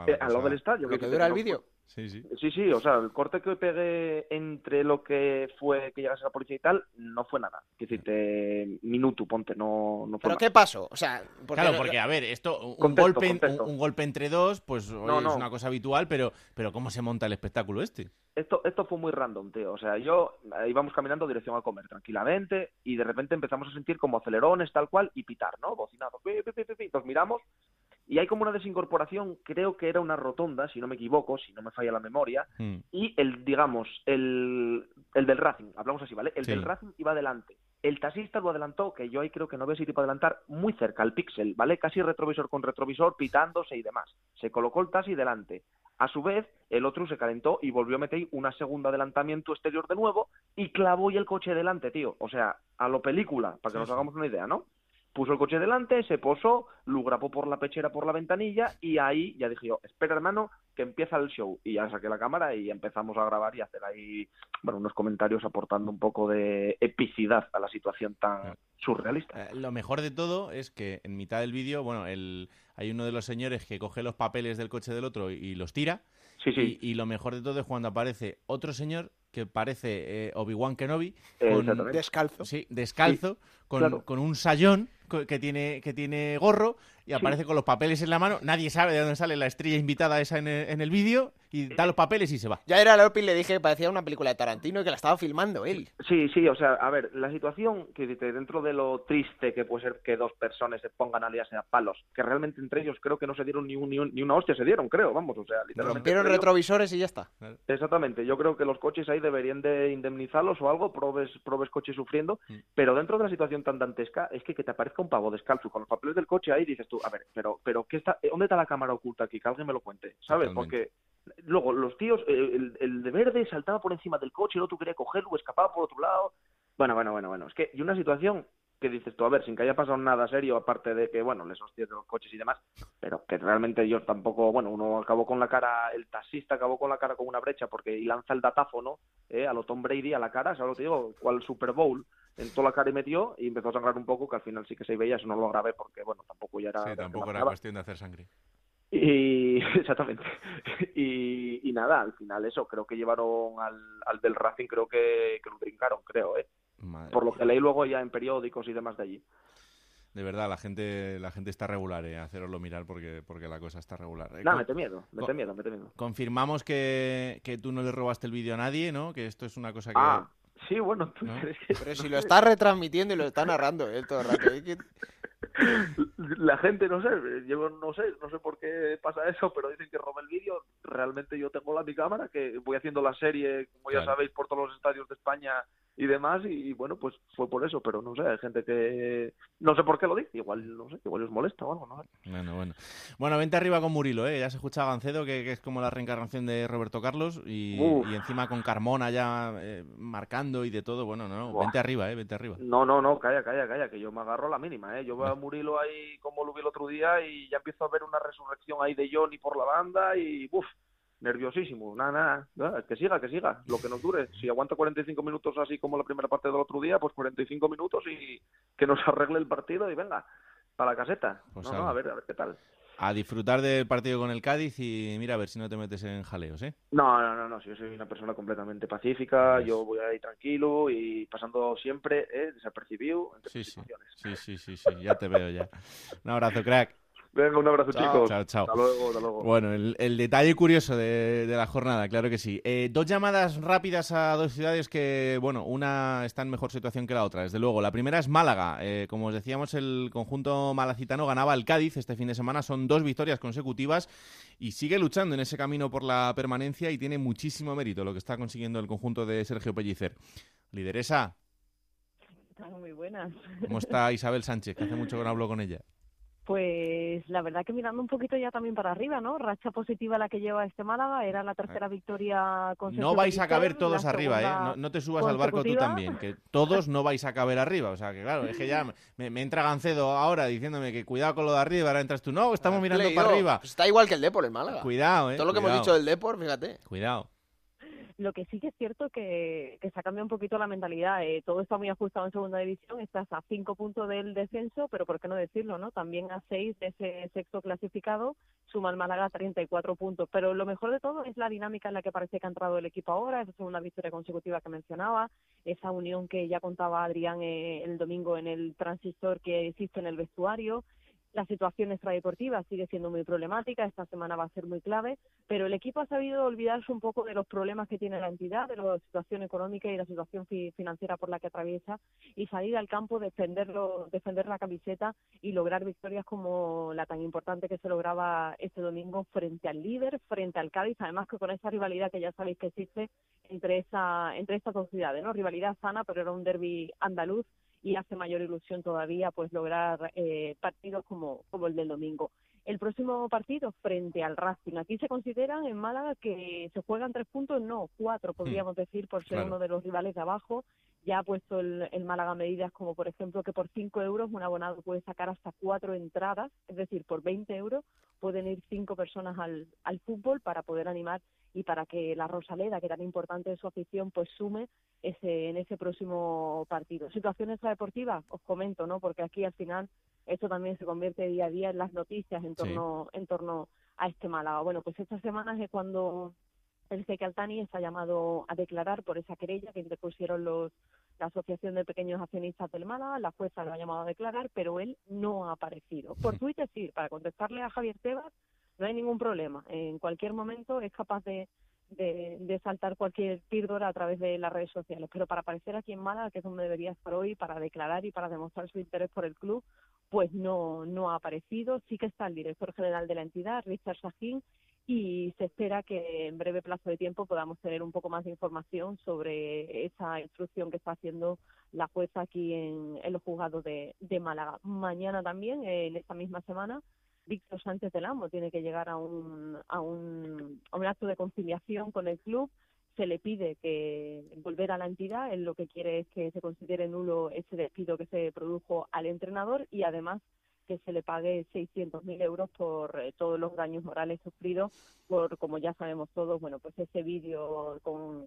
Eh, a lo del estadio. que, dura el vídeo? Sí, sí. Sí, sí, o sea, el corte que pegué entre lo que fue que llegase la policía y tal, no fue nada. Es decir, minuto, ponte, no, no fue ¿Pero qué pasó? O sea, Claro, porque, a ver, esto, un, golpe, un, golpe entre dos, pues es una cosa habitual, pero, pero ¿cómo se monta el espectáculo este? Esto, esto fue muy random, tío. O sea, yo íbamos caminando dirección al comer tranquilamente y de repente empezamos a sentir como acelerones, tal cual, y pitar, ¿no? Bocinados. Nos miramos y hay como una desincorporación, creo que era una rotonda, si no me equivoco, si no me falla la memoria, hmm. y el, digamos, el, el del Racing, hablamos así, ¿vale? El del Racing iba adelante. El taxista lo adelantó, que yo ahí creo que no veo si tipo adelantar, muy cerca al píxel, ¿vale? Casi retrovisor con retrovisor, pitándose y demás. Se colocó el taxi delante. A su vez, el otro se calentó y volvió a meter una segunda adelantamiento exterior de nuevo y clavó y el coche delante, tío. O sea, a lo película, para que nos hagamos una idea, ¿no? Puso el coche delante, se posó, lo grapó por la pechera, por la ventanilla y ahí ya dije yo, espera hermano, que empieza el show. Y ya saqué la cámara y empezamos a grabar y hacer ahí, bueno, unos comentarios aportando un poco de epicidad a la situación tan surrealista. Eh, lo mejor de todo es que en mitad del vídeo, bueno, el, hay uno de los señores que coge los papeles del coche del otro y, los tira. Sí, sí. Y, lo mejor de todo es cuando aparece otro señor que parece eh, Obi-Wan Kenobi. Con, descalzo. Sí, descalzo, con, con un sayón que tiene, que tiene gorro y aparece con los papeles en la mano. Nadie sabe de dónde sale la estrella invitada esa en el, vídeo y da los papeles y se va. Ya era Lopi y le dije que parecía una película de Tarantino y que la estaba filmando él. Sí, sí, o sea, a ver, la situación que dentro de lo triste que puede ser que dos personas se pongan a liarse a palos, que realmente entre ellos creo que no se dieron ni, ni, una hostia, se dieron, creo, vamos, o sea, literalmente. Rompieron retrovisores y ya está. Exactamente, yo creo que los coches ahí deberían de indemnizarlos o algo, probes, probes coches sufriendo, mm. pero dentro de la situación tan dantesca es que que te aparezca un pavo descalzo con los papeles del coche ahí dices tú, a ver, pero, pero ¿qué está, ¿dónde está la cámara oculta aquí? Que alguien me lo cuente, ¿sabes? Porque luego los tíos, el, el, de verde saltaba por encima del coche, el otro quería cogerlo, escapaba por otro lado. Bueno, bueno, bueno, bueno. Es que, y una situación que dices tú, a ver, sin que haya pasado nada serio, aparte de que, bueno, les hostias de los coches y demás, pero que realmente ellos tampoco, bueno, uno acabó con la cara, el taxista acabó con la cara con una brecha porque y lanza el datáfono eh, a lo Tom Brady a la cara, ¿sabes lo que te digo? Cual Super Bowl en toda la cara y metió y empezó a sangrar un poco, que al final sí que se veía, eso no lo grabé porque, bueno, tampoco ya era... Sí, tampoco era cuestión de hacer sangre. Y exactamente. Y, y, nada, al final eso, creo que llevaron al, al del Racing, creo que, que lo brincaron, creo, ¿eh? Por lo que leí luego ya en periódicos y demás de allí. De verdad, la gente la gente está regular, eh, haceroslo mirar porque, porque la cosa está regular. Eh, no, mete miedo, mete miedo, mete miedo. Confirmamos que, que tú no le robaste el vídeo a nadie, ¿no? Que esto es una cosa que... Ah, sí, bueno, pero si lo está retransmitiendo y lo está narrando eh, todo el rato. La gente, no sé, yo no sé, no sé por qué pasa eso, pero dicen que roba el vídeo. Realmente yo tengo la mi cámara, que voy haciendo la serie, como ya sabéis, por todos los estadios de España y demás y, bueno pues fue por eso pero no sé hay gente que no sé por qué lo dice igual no sé igual os molesta o algo no bueno bueno. Bueno vente arriba con Murilo eh ya se escucha a Gancedo que, es como la reencarnación de Roberto Carlos y, encima con Carmona ya eh, marcando y de todo bueno no, vente arriba eh vente arriba. No no no calla calla calla que yo me agarro la mínima eh yo veo a Murilo ahí como lo vi el otro día y ya empiezo a ver una resurrección ahí de Johnny por la banda y uff nerviosísimo, nada, nada, que siga, que siga, lo que nos dure. Si aguanta 45 minutos así como la primera parte del otro día, pues 45 minutos y que nos arregle el partido y venga, para la caseta. Pues no, a ver, a ver qué tal. A disfrutar del partido con el Cádiz y mira a ver si no te metes en jaleos, ¿eh? No, no, no, no. yo soy una persona completamente pacífica, yo voy ahí tranquilo y pasando siempre ¿eh? desapercibido entre sí, sí. sí, sí, sí, sí, ya te veo ya. Un abrazo, crack. Venga, un abrazo, chicos. Chao, chao. Hasta luego, hasta luego. Bueno, el, detalle curioso de, la jornada, claro que sí. Eh, dos llamadas rápidas a dos ciudades que, bueno, una está en mejor situación que la otra, desde luego. La primera es Málaga. Eh, como os decíamos, el conjunto malacitano ganaba al Cádiz este fin de semana. Son dos victorias consecutivas y sigue luchando en ese camino por la permanencia y tiene muchísimo mérito lo que está consiguiendo el conjunto de Sergio Pellicer. Lideresa. Muy buenas. ¿Cómo está Isabel Sánchez? Que hace mucho que no hablo con ella. Pues la verdad que mirando un poquito ya también para arriba, ¿no? Racha positiva la que lleva este Málaga, era la tercera eh. victoria No vais a caber todos arriba, ¿eh? No, te subas al barco tú también, que todos no vais a caber arriba. O sea, que claro, es que ya me, entra Gancedo ahora diciéndome que cuidado con lo de arriba, ahora entras tú. No, estamos mirando para arriba. Pues está igual que el Depor, el Málaga. Cuidado, ¿eh? Todo lo que hemos dicho del Depor, fíjate. Cuidado. Lo que sí que es cierto que, que se ha cambiado un poquito la mentalidad. Eh, todo está muy ajustado en segunda división, estás a cinco puntos del descenso, pero ¿por qué no decirlo? no También a seis de ese sexto clasificado, suma el Málaga 34 puntos. Pero lo mejor de todo es la dinámica en la que parece que ha entrado el equipo ahora, esa segunda victoria consecutiva que mencionaba, esa unión que ya contaba Adrián eh, el domingo en el transistor que existe en el vestuario, la situación extradeportiva sigue siendo muy problemática, esta semana va a ser muy clave, pero el equipo ha sabido olvidarse un poco de los problemas que tiene la entidad, de la situación económica y la situación financiera por la que atraviesa y salir al campo, defenderlo, defender la camiseta y lograr victorias como la tan importante que se lograba este domingo frente al líder, frente al Cádiz, además que con esa rivalidad que ya sabéis que existe entre esa entre estas dos ciudades, ¿no? Rivalidad sana, pero era un derby andaluz y hace mayor ilusión todavía pues lograr eh, partidos como, como el del domingo. El próximo partido frente al Racing. Aquí se consideran en Málaga que se juegan tres puntos, no, cuatro podríamos decir, por ser uno de los rivales de abajo. Ya ha puesto el, el, Málaga medidas como, por ejemplo, que por cinco euros un abonado puede sacar hasta cuatro entradas, es decir, por 20 euros pueden ir cinco personas al, al fútbol para poder animar y para que la Rosaleda, que tan importante es su afición, pues sume ese, en ese próximo partido. Situación extradeportiva, os comento, ¿no? Porque aquí al final esto también se convierte día a día en las noticias en torno, en torno a este Málaga. Bueno, pues esta semana es cuando el Jeque Altani está llamado a declarar por esa querella que interpusieron los la Asociación de Pequeños Accionistas del Málaga, la jueza lo ha llamado a declarar, pero él no ha aparecido. Por Twitter sí, para contestarle a Javier Tebas, no hay ningún problema. En cualquier momento es capaz de, de, saltar cualquier píldora a través de las redes sociales. Pero para aparecer aquí en Málaga, que es donde debería estar hoy, para declarar y para demostrar su interés por el club, pues no, no ha aparecido. Sí que está el director general de la entidad, Richard Sajín, y se espera que en breve plazo de tiempo podamos tener un poco más de información sobre esa instrucción que está haciendo la jueza aquí en, en los juzgados de, Málaga. Mañana también, en esta misma semana, Víctor Sánchez del Amo tiene que llegar a un, a un, a un acto de conciliación con el club se le pide que volver a la entidad, él lo que quiere es que se considere nulo ese despido que se produjo al entrenador y además que se le pague 600.000 euros por eh, todos los daños morales sufridos por, como ya sabemos todos, bueno, pues ese vídeo con,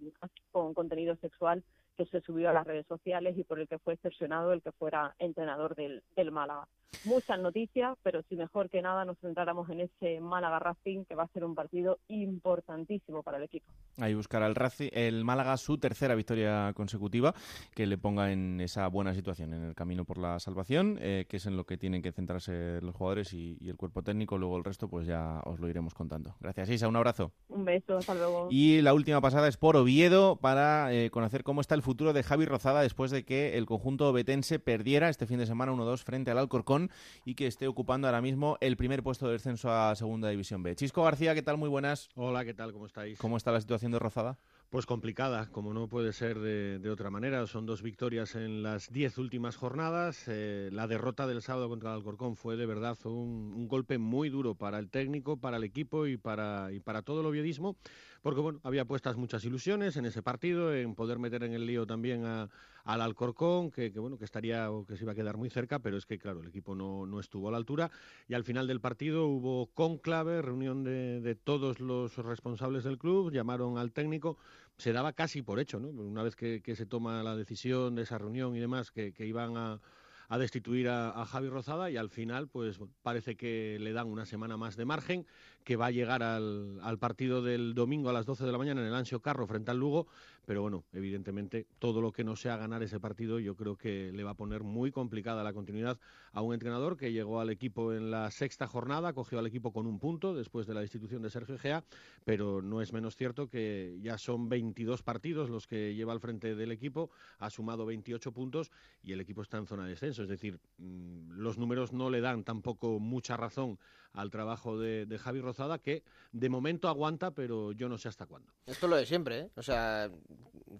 con contenido sexual que se subió a las redes sociales y por el que fue excepcionado el que fuera entrenador del, del Málaga. Muchas noticias, pero si mejor que nada nos centráramos en ese Málaga Racing, que va a ser un partido importantísimo para el equipo. Ahí buscará el, Racing, el Málaga su tercera victoria consecutiva, que le ponga en esa buena situación, en el camino por la salvación, eh, que es en lo que tienen que centrarse los jugadores y, y, el cuerpo técnico. Luego el resto, pues ya os lo iremos contando. Gracias, Isa. Un abrazo. Un beso, hasta luego. Y la última pasada es por Oviedo para eh, conocer cómo está el futuro de Javi Rozada después de que el conjunto betense perdiera este fin de semana 1-2 frente al Alcorcón y que esté ocupando ahora mismo el primer puesto de descenso a Segunda División B. Chisco García, ¿qué tal? Muy buenas. Hola, ¿qué tal? ¿Cómo estáis? ¿Cómo está la situación de Rozada? Pues complicada, como no puede ser de, de otra manera. Son dos victorias en las diez últimas jornadas. Eh, la derrota del sábado contra el Alcorcón fue de verdad un, un, golpe muy duro para el técnico, para el equipo y para, y para todo el oviedismo porque bueno, había puestas muchas ilusiones en ese partido, en poder meter en el lío también al Alcorcón, que, bueno, que estaría o que se iba a quedar muy cerca, pero es que claro, el equipo no, no estuvo a la altura. Y al final del partido hubo conclave, reunión de, de todos los responsables del club, llamaron al técnico, se daba casi por hecho, ¿no? Una vez que, se toma la decisión de esa reunión y demás, que, iban a a destituir a, a, Javi Rozada y al final pues parece que le dan una semana más de margen, que va a llegar al, partido del domingo a las 12 de la mañana en el Ansio Carro frente al Lugo, pero bueno, evidentemente todo lo que no sea ganar ese partido yo creo que le va a poner muy complicada la continuidad a un entrenador que llegó al equipo en la sexta jornada, cogió al equipo con un punto después de la destitución de Sergio Gea, pero no es menos cierto que ya son 22 partidos los que lleva al frente del equipo, ha sumado 28 puntos y el equipo está en zona de descenso, es decir, mmm, los números no le dan tampoco mucha razón al trabajo de, de, Javi Rozada, que de momento aguanta, pero yo no sé hasta cuándo. Esto es lo de siempre, ¿eh? O sea,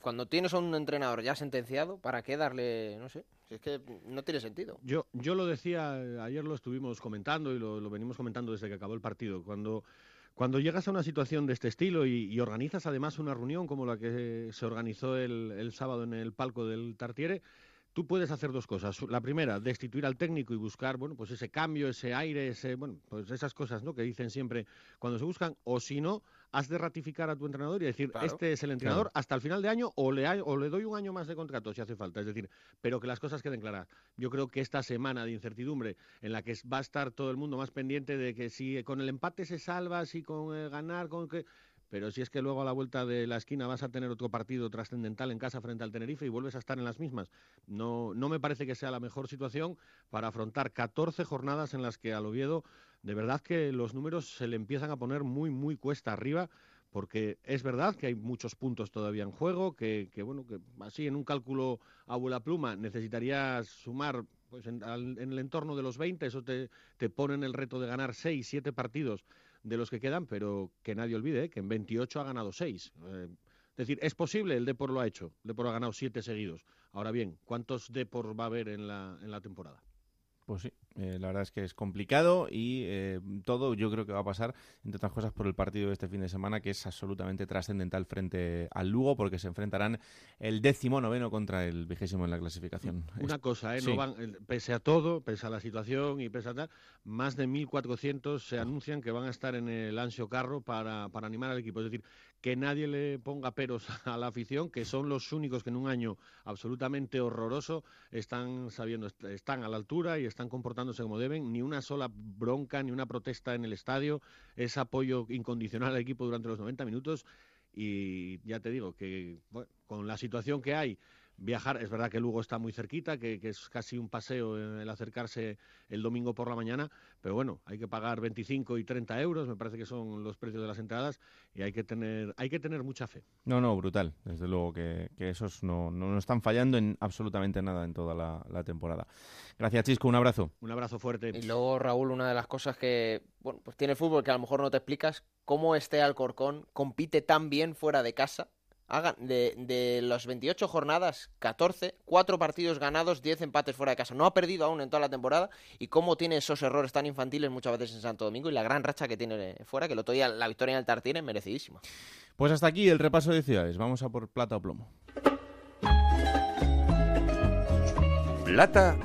cuando tienes a un entrenador ya sentenciado, ¿para qué darle, no sé? Si es que no tiene sentido. Yo, yo lo decía, ayer lo estuvimos comentando y lo, lo venimos comentando desde que acabó el partido, cuando... Cuando llegas a una situación de este estilo y, y, organizas además una reunión como la que se organizó el, el sábado en el palco del Tartiere, tú puedes hacer dos cosas. La primera, destituir al técnico y buscar, bueno, pues ese cambio, ese aire, ese, bueno, pues esas cosas, ¿no? Que dicen siempre cuando se buscan. O si no, has de ratificar a tu entrenador y decir, claro, este es el entrenador claro. hasta el final de año o le, hay, o le doy un año más de contrato si hace falta. Es decir, pero que las cosas queden claras. Yo creo que esta semana de incertidumbre en la que va a estar todo el mundo más pendiente de que si con el empate se salva, si con el ganar, con que pero si es que luego a la vuelta de la esquina vas a tener otro partido trascendental en casa frente al Tenerife y vuelves a estar en las mismas. No, no me parece que sea la mejor situación para afrontar 14 jornadas en las que al Oviedo de verdad que los números se le empiezan a poner muy, muy cuesta arriba porque es verdad que hay muchos puntos todavía en juego, que, que bueno, que así en un cálculo abuela pluma necesitarías sumar pues en, al, en, el entorno de los 20, eso te, te pone en el reto de ganar 6, 7 partidos de los que quedan, pero que nadie olvide ¿eh? que en 28 ha ganado 6. Eh, es decir, es posible, el Depor lo ha hecho, el Depor ha ganado 7 seguidos. Ahora bien, ¿cuántos Depor va a haber en la, en la temporada? Pues sí, eh, la verdad es que es complicado y eh, todo yo creo que va a pasar, entre otras cosas, por el partido de este fin de semana, que es absolutamente trascendental frente al Lugo, porque se enfrentarán el décimo noveno contra el vigésimo en la clasificación. Una cosa, ¿eh? Sí. No van, pese a todo, pese a la situación y pese a tal, más de 1.400 se anuncian que van a estar en el Ansio Carro para, para animar al equipo. Es decir, que nadie le ponga peros a la afición, que son los únicos que en un año absolutamente horroroso están sabiendo, están a la altura y están como deben, ni una sola bronca, ni una protesta en el estadio, es apoyo incondicional al equipo durante los 90 minutos. Y ya te digo que con la situación que hay, viajar, es verdad que Lugo está muy cerquita, que, que, es casi un paseo el acercarse el domingo por la mañana, pero bueno, hay que pagar 25 y 30 euros, me parece que son los precios de las entradas, y hay que tener, hay que tener mucha fe. No, no, brutal, desde luego que, que esos no, no, no, están fallando en absolutamente nada en toda la, la, temporada. Gracias, Chisco, un abrazo. Un abrazo fuerte. Y luego, Raúl, una de las cosas que, bueno, pues tiene fútbol que a lo mejor no te explicas, cómo este Alcorcón compite tan bien fuera de casa de, de las 28 jornadas, 14, 4 partidos ganados, 10 empates fuera de casa. No ha perdido aún en toda la temporada y cómo tiene esos errores tan infantiles muchas veces en Santo Domingo y la gran racha que tiene fuera, que el otro día la victoria en el Tartín es merecidísima. Pues hasta aquí el repaso de ciudades. Vamos a por plata o plomo. Plata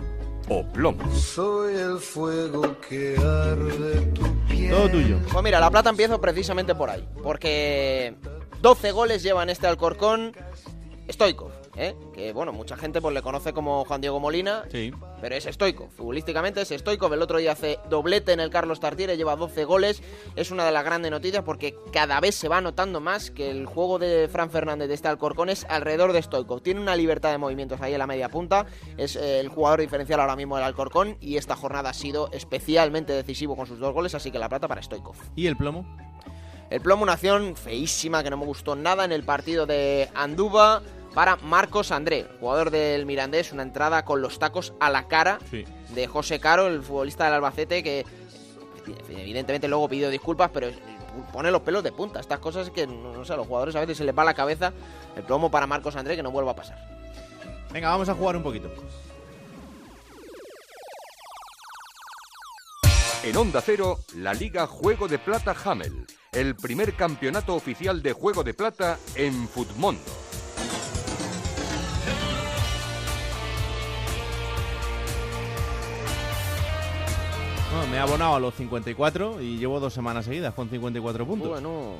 o plomo. Soy el fuego que arde tu piel. Todo tuyo. Pues mira, la plata empiezo precisamente por ahí, porque 12 goles lleva en este Alcorcón Stoikov, ¿eh? que bueno, mucha gente pues le conoce como Juan Diego Molina, Sí. pero es Stoikov, futbolísticamente es Stoikov, el otro día hace doblete en el Carlos Tartiere, lleva 12 goles, es una de las grandes noticias porque cada vez se va notando más que el juego de Fran Fernández de este Alcorcón es alrededor de Stoikov, tiene una libertad de movimientos ahí en la media punta, es eh, el jugador diferencial ahora mismo del Alcorcón y esta jornada ha sido especialmente decisivo con sus dos goles, así que la plata para Stoikov. ¿Y el plomo? El plomo, una acción feísima que no me gustó nada en el partido de Anduba para Marcos André, jugador del Mirandés, una entrada con los tacos a la cara Sí. de José Caro, el futbolista del Albacete, que evidentemente luego pidió disculpas, pero pone los pelos de punta. Estas cosas que, no sé, a los jugadores a veces se les va la cabeza. El plomo para Marcos André, que no vuelva a pasar. Venga, vamos a jugar un poquito. En Onda Cero, la Liga Juego de Plata Hamel, el primer campeonato oficial de Juego de Plata en Futmundo. No, me he abonado a los 54 y llevo dos semanas seguidas con 54 puntos. Bueno,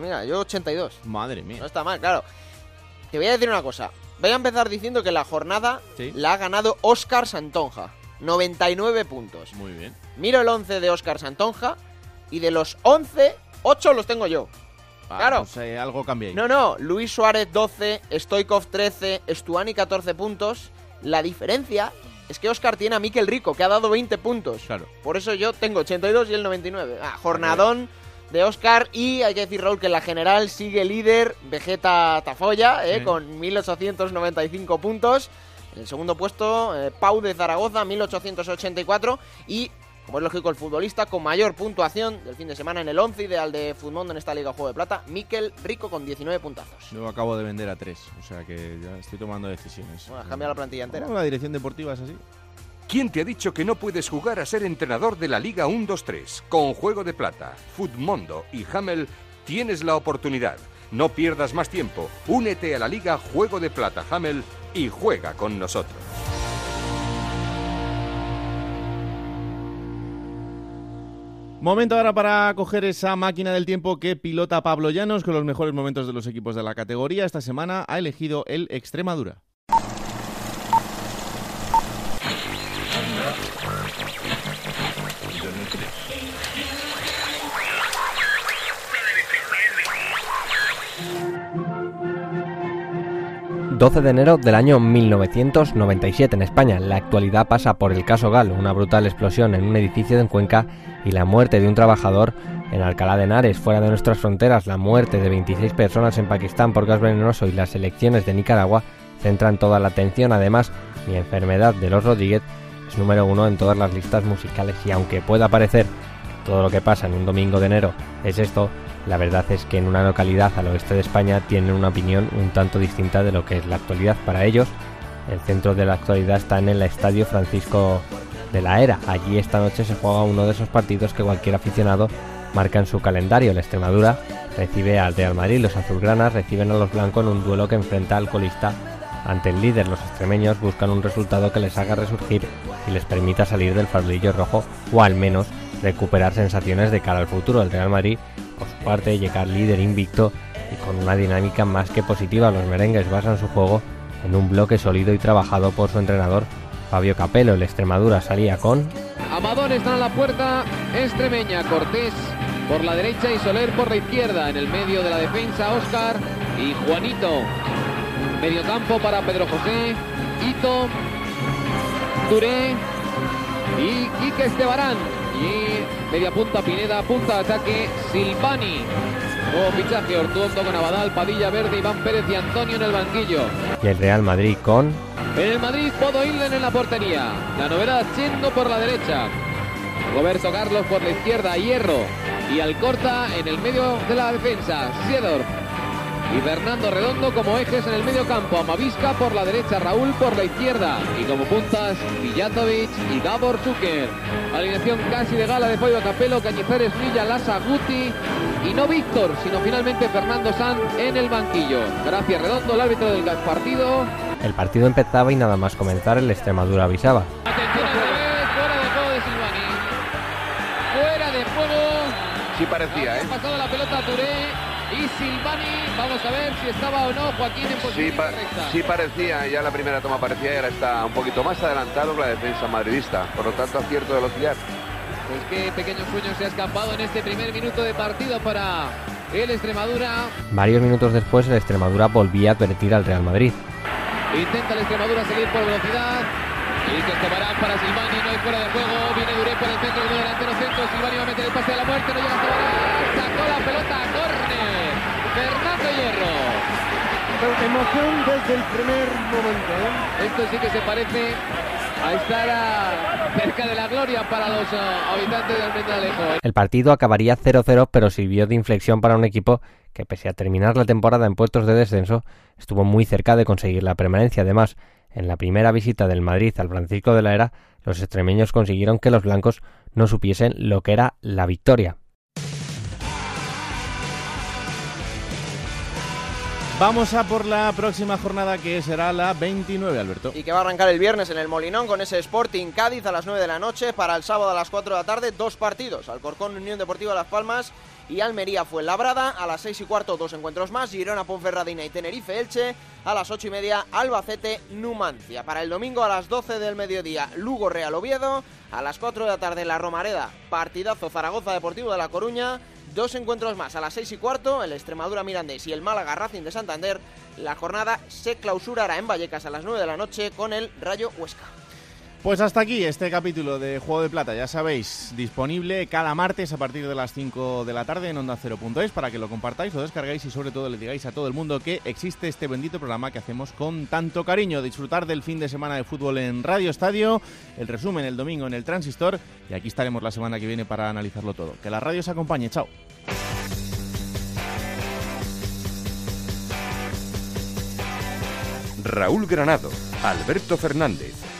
mira, yo 82. Madre No mía. está mal, claro. Te voy a decir una cosa. Voy a empezar diciendo que la jornada Sí. la ha ganado Óscar Santonja. 99 puntos. Muy bien. Miro el 11 de Óscar Santonja y de los 11, 8 los tengo yo. Ah, Claro. pues, eh, algo cambia ahí. No, no, Luis Suárez 12, Stoikov 13, Stuani 14 puntos. La diferencia es que Óscar tiene a Miquel Rico, que ha dado 20 puntos. Claro. Por eso yo tengo 82 y el 99. Ah, jornadón de Óscar y hay que decir, Raúl, que en la general sigue líder Vegeta Tafoya, eh, Sí. con 1895 puntos. En el segundo puesto, eh, Pau de Zaragoza, 1884. Y, como es lógico, el futbolista con mayor puntuación del fin de semana en el 11 ideal de Futmundo en esta Liga Juego de Plata, Miquel Rico con 19 puntazos. Yo acabo de vender a tres, o sea que ya estoy tomando decisiones. Bueno, has cambiado la plantilla entera. La dirección deportiva es así. ¿Quién te ha dicho que no puedes jugar a ser entrenador de la Liga 1-2-3? Con Juego de Plata, Futmundo y Hamel tienes la oportunidad. No pierdas más tiempo. Únete a la Liga Juego de Plata Hamel y juega con nosotros. Momento ahora para coger esa máquina del tiempo que pilota Pablo Llanos con los mejores momentos de los equipos de la categoría. Esta semana ha elegido el Extremadura. 12 de enero del año 1997 en España. La actualidad pasa por el caso Gal, una brutal explosión en un edificio en Cuenca y la muerte de un trabajador en Alcalá de Henares, fuera de nuestras fronteras. La muerte de 26 personas en Pakistán por gas venenoso y las elecciones de Nicaragua centran toda la atención. Además, mi enfermedad de los Rodríguez es número uno en todas las listas musicales y aunque pueda parecer que todo lo que pasa en un domingo de enero es esto, la verdad es que en una localidad al oeste de España tienen una opinión un tanto distinta de lo que es la actualidad. Para ellos, el centro de la actualidad está en el Estadio Francisco de la Era. Allí esta noche se juega uno de esos partidos que cualquier aficionado marca en su calendario. La Extremadura recibe al Real Madrid, los azulgranas reciben a los blancos en un duelo que enfrenta al colista ante el líder. Los extremeños buscan un resultado que les haga resurgir y les permita salir del farolillo rojo o al menos recuperar sensaciones de cara al futuro. El Real Madrid, por su parte, llega líder invicto y con una dinámica más que positiva. Los merengues basan su juego en un bloque sólido y trabajado por su entrenador Fabio Capello. El Extremadura salía con Amador está en la puerta extremeña, Cortés por la derecha y Soler por la izquierda. En el medio de la defensa, Oscar y Juanito. Medio campo para Pedro José, Ito, Duré y Quique Estebarán. Y media punta Pineda, punta de ataque Silvani. Nuevo fichaje Ortuondo con Abadal, Padilla Verde, Iván Pérez y Antonio en el banquillo. y el Real Madrid con En el Madrid, Podo Ilden en la portería. La novedad, Chendo por la derecha. Roberto Carlos por la izquierda, Hierro. Y Alcorta en el medio de la defensa, Siedor. Y Fernando Redondo como ejes en el medio campo. Amavisca por la derecha, Raúl por la izquierda. Y como puntas, Villatovic y Gabor Zucker. Alineación casi de gala de Pollo Capelo, Cañizares, Villa, Lasa, Guti y no Víctor, sino finalmente Fernando Sanz en el banquillo. Gracias Redondo, el árbitro del partido. El partido empezaba y nada más comenzar el Extremadura avisaba. Atención al revés, fuera de juego de Silvani. Fuera de juego. Sí parecía, ¿eh? Ha pasado la pelota a Touré y Silvani. Vamos a ver si estaba o no Joaquín en posición sí, correcta. Sí parecía, ya la primera toma parecía y ahora está un poquito más adelantado que la defensa madridista. Por lo tanto, acierto de velocidad. Pues qué pequeño sueño se ha escapado en este primer minuto de partido para el Extremadura. Varios minutos después, el Extremadura volvía a advertir al Real Madrid. Intenta el Extremadura seguir por velocidad. Y que tomarán para Silvani, no hay fuera de juego. Viene Duré por el centro, el delantero centro. Silvani va a meter el pase de la muerte, no llega a Tobarán. Sacó la pelota. Fernando Hierro. Emoción desde el primer momento. ¿eh? Esto sí que se parece a estar a cerca de la gloria para los uh, habitantes del Almendalejo. El partido acabaría 0-0, pero sirvió de inflexión para un equipo que, pese a terminar la temporada en puestos de descenso, estuvo muy cerca de conseguir la permanencia. Además, en la primera visita del Madrid al Francisco de la Era, los extremeños consiguieron que los blancos no supiesen lo que era la victoria. Vamos a por la próxima jornada que será la 29, Alberto. Y que va a arrancar el viernes en el Molinón con ese Sporting Cádiz a las 9 de la noche. Para el sábado a las 4 de la tarde, dos partidos. Alcorcón Unión Deportiva Las Palmas y Almería fue labrada. A las 6 y cuarto, dos encuentros más. Girona Ponferradina y Tenerife Elche. A las 8 y media, Albacete Numancia. Para el domingo a las 12 del mediodía, Lugo Real Oviedo. A las 4 de la tarde, La Romareda. Partidazo Zaragoza Deportivo de La Coruña. Dos encuentros más a las 6 y cuarto, el Extremadura Mirandés y el Málaga Racing de Santander. La jornada se clausurará en Vallecas a las 9 de la noche con el Rayo Huesca. Pues hasta aquí este capítulo de Juego de Plata, ya sabéis, disponible cada martes a partir de las 5 de la tarde en onda 0.es para que lo compartáis, lo descargáis y sobre todo le digáis a todo el mundo que existe este bendito programa que hacemos con tanto cariño. Disfrutar del fin de semana de fútbol en Radio Estadio, el resumen el domingo en el Transistor y aquí estaremos la semana que viene para analizarlo todo. Que la radio os acompañe, chao. Raúl Granado, Alberto Fernández,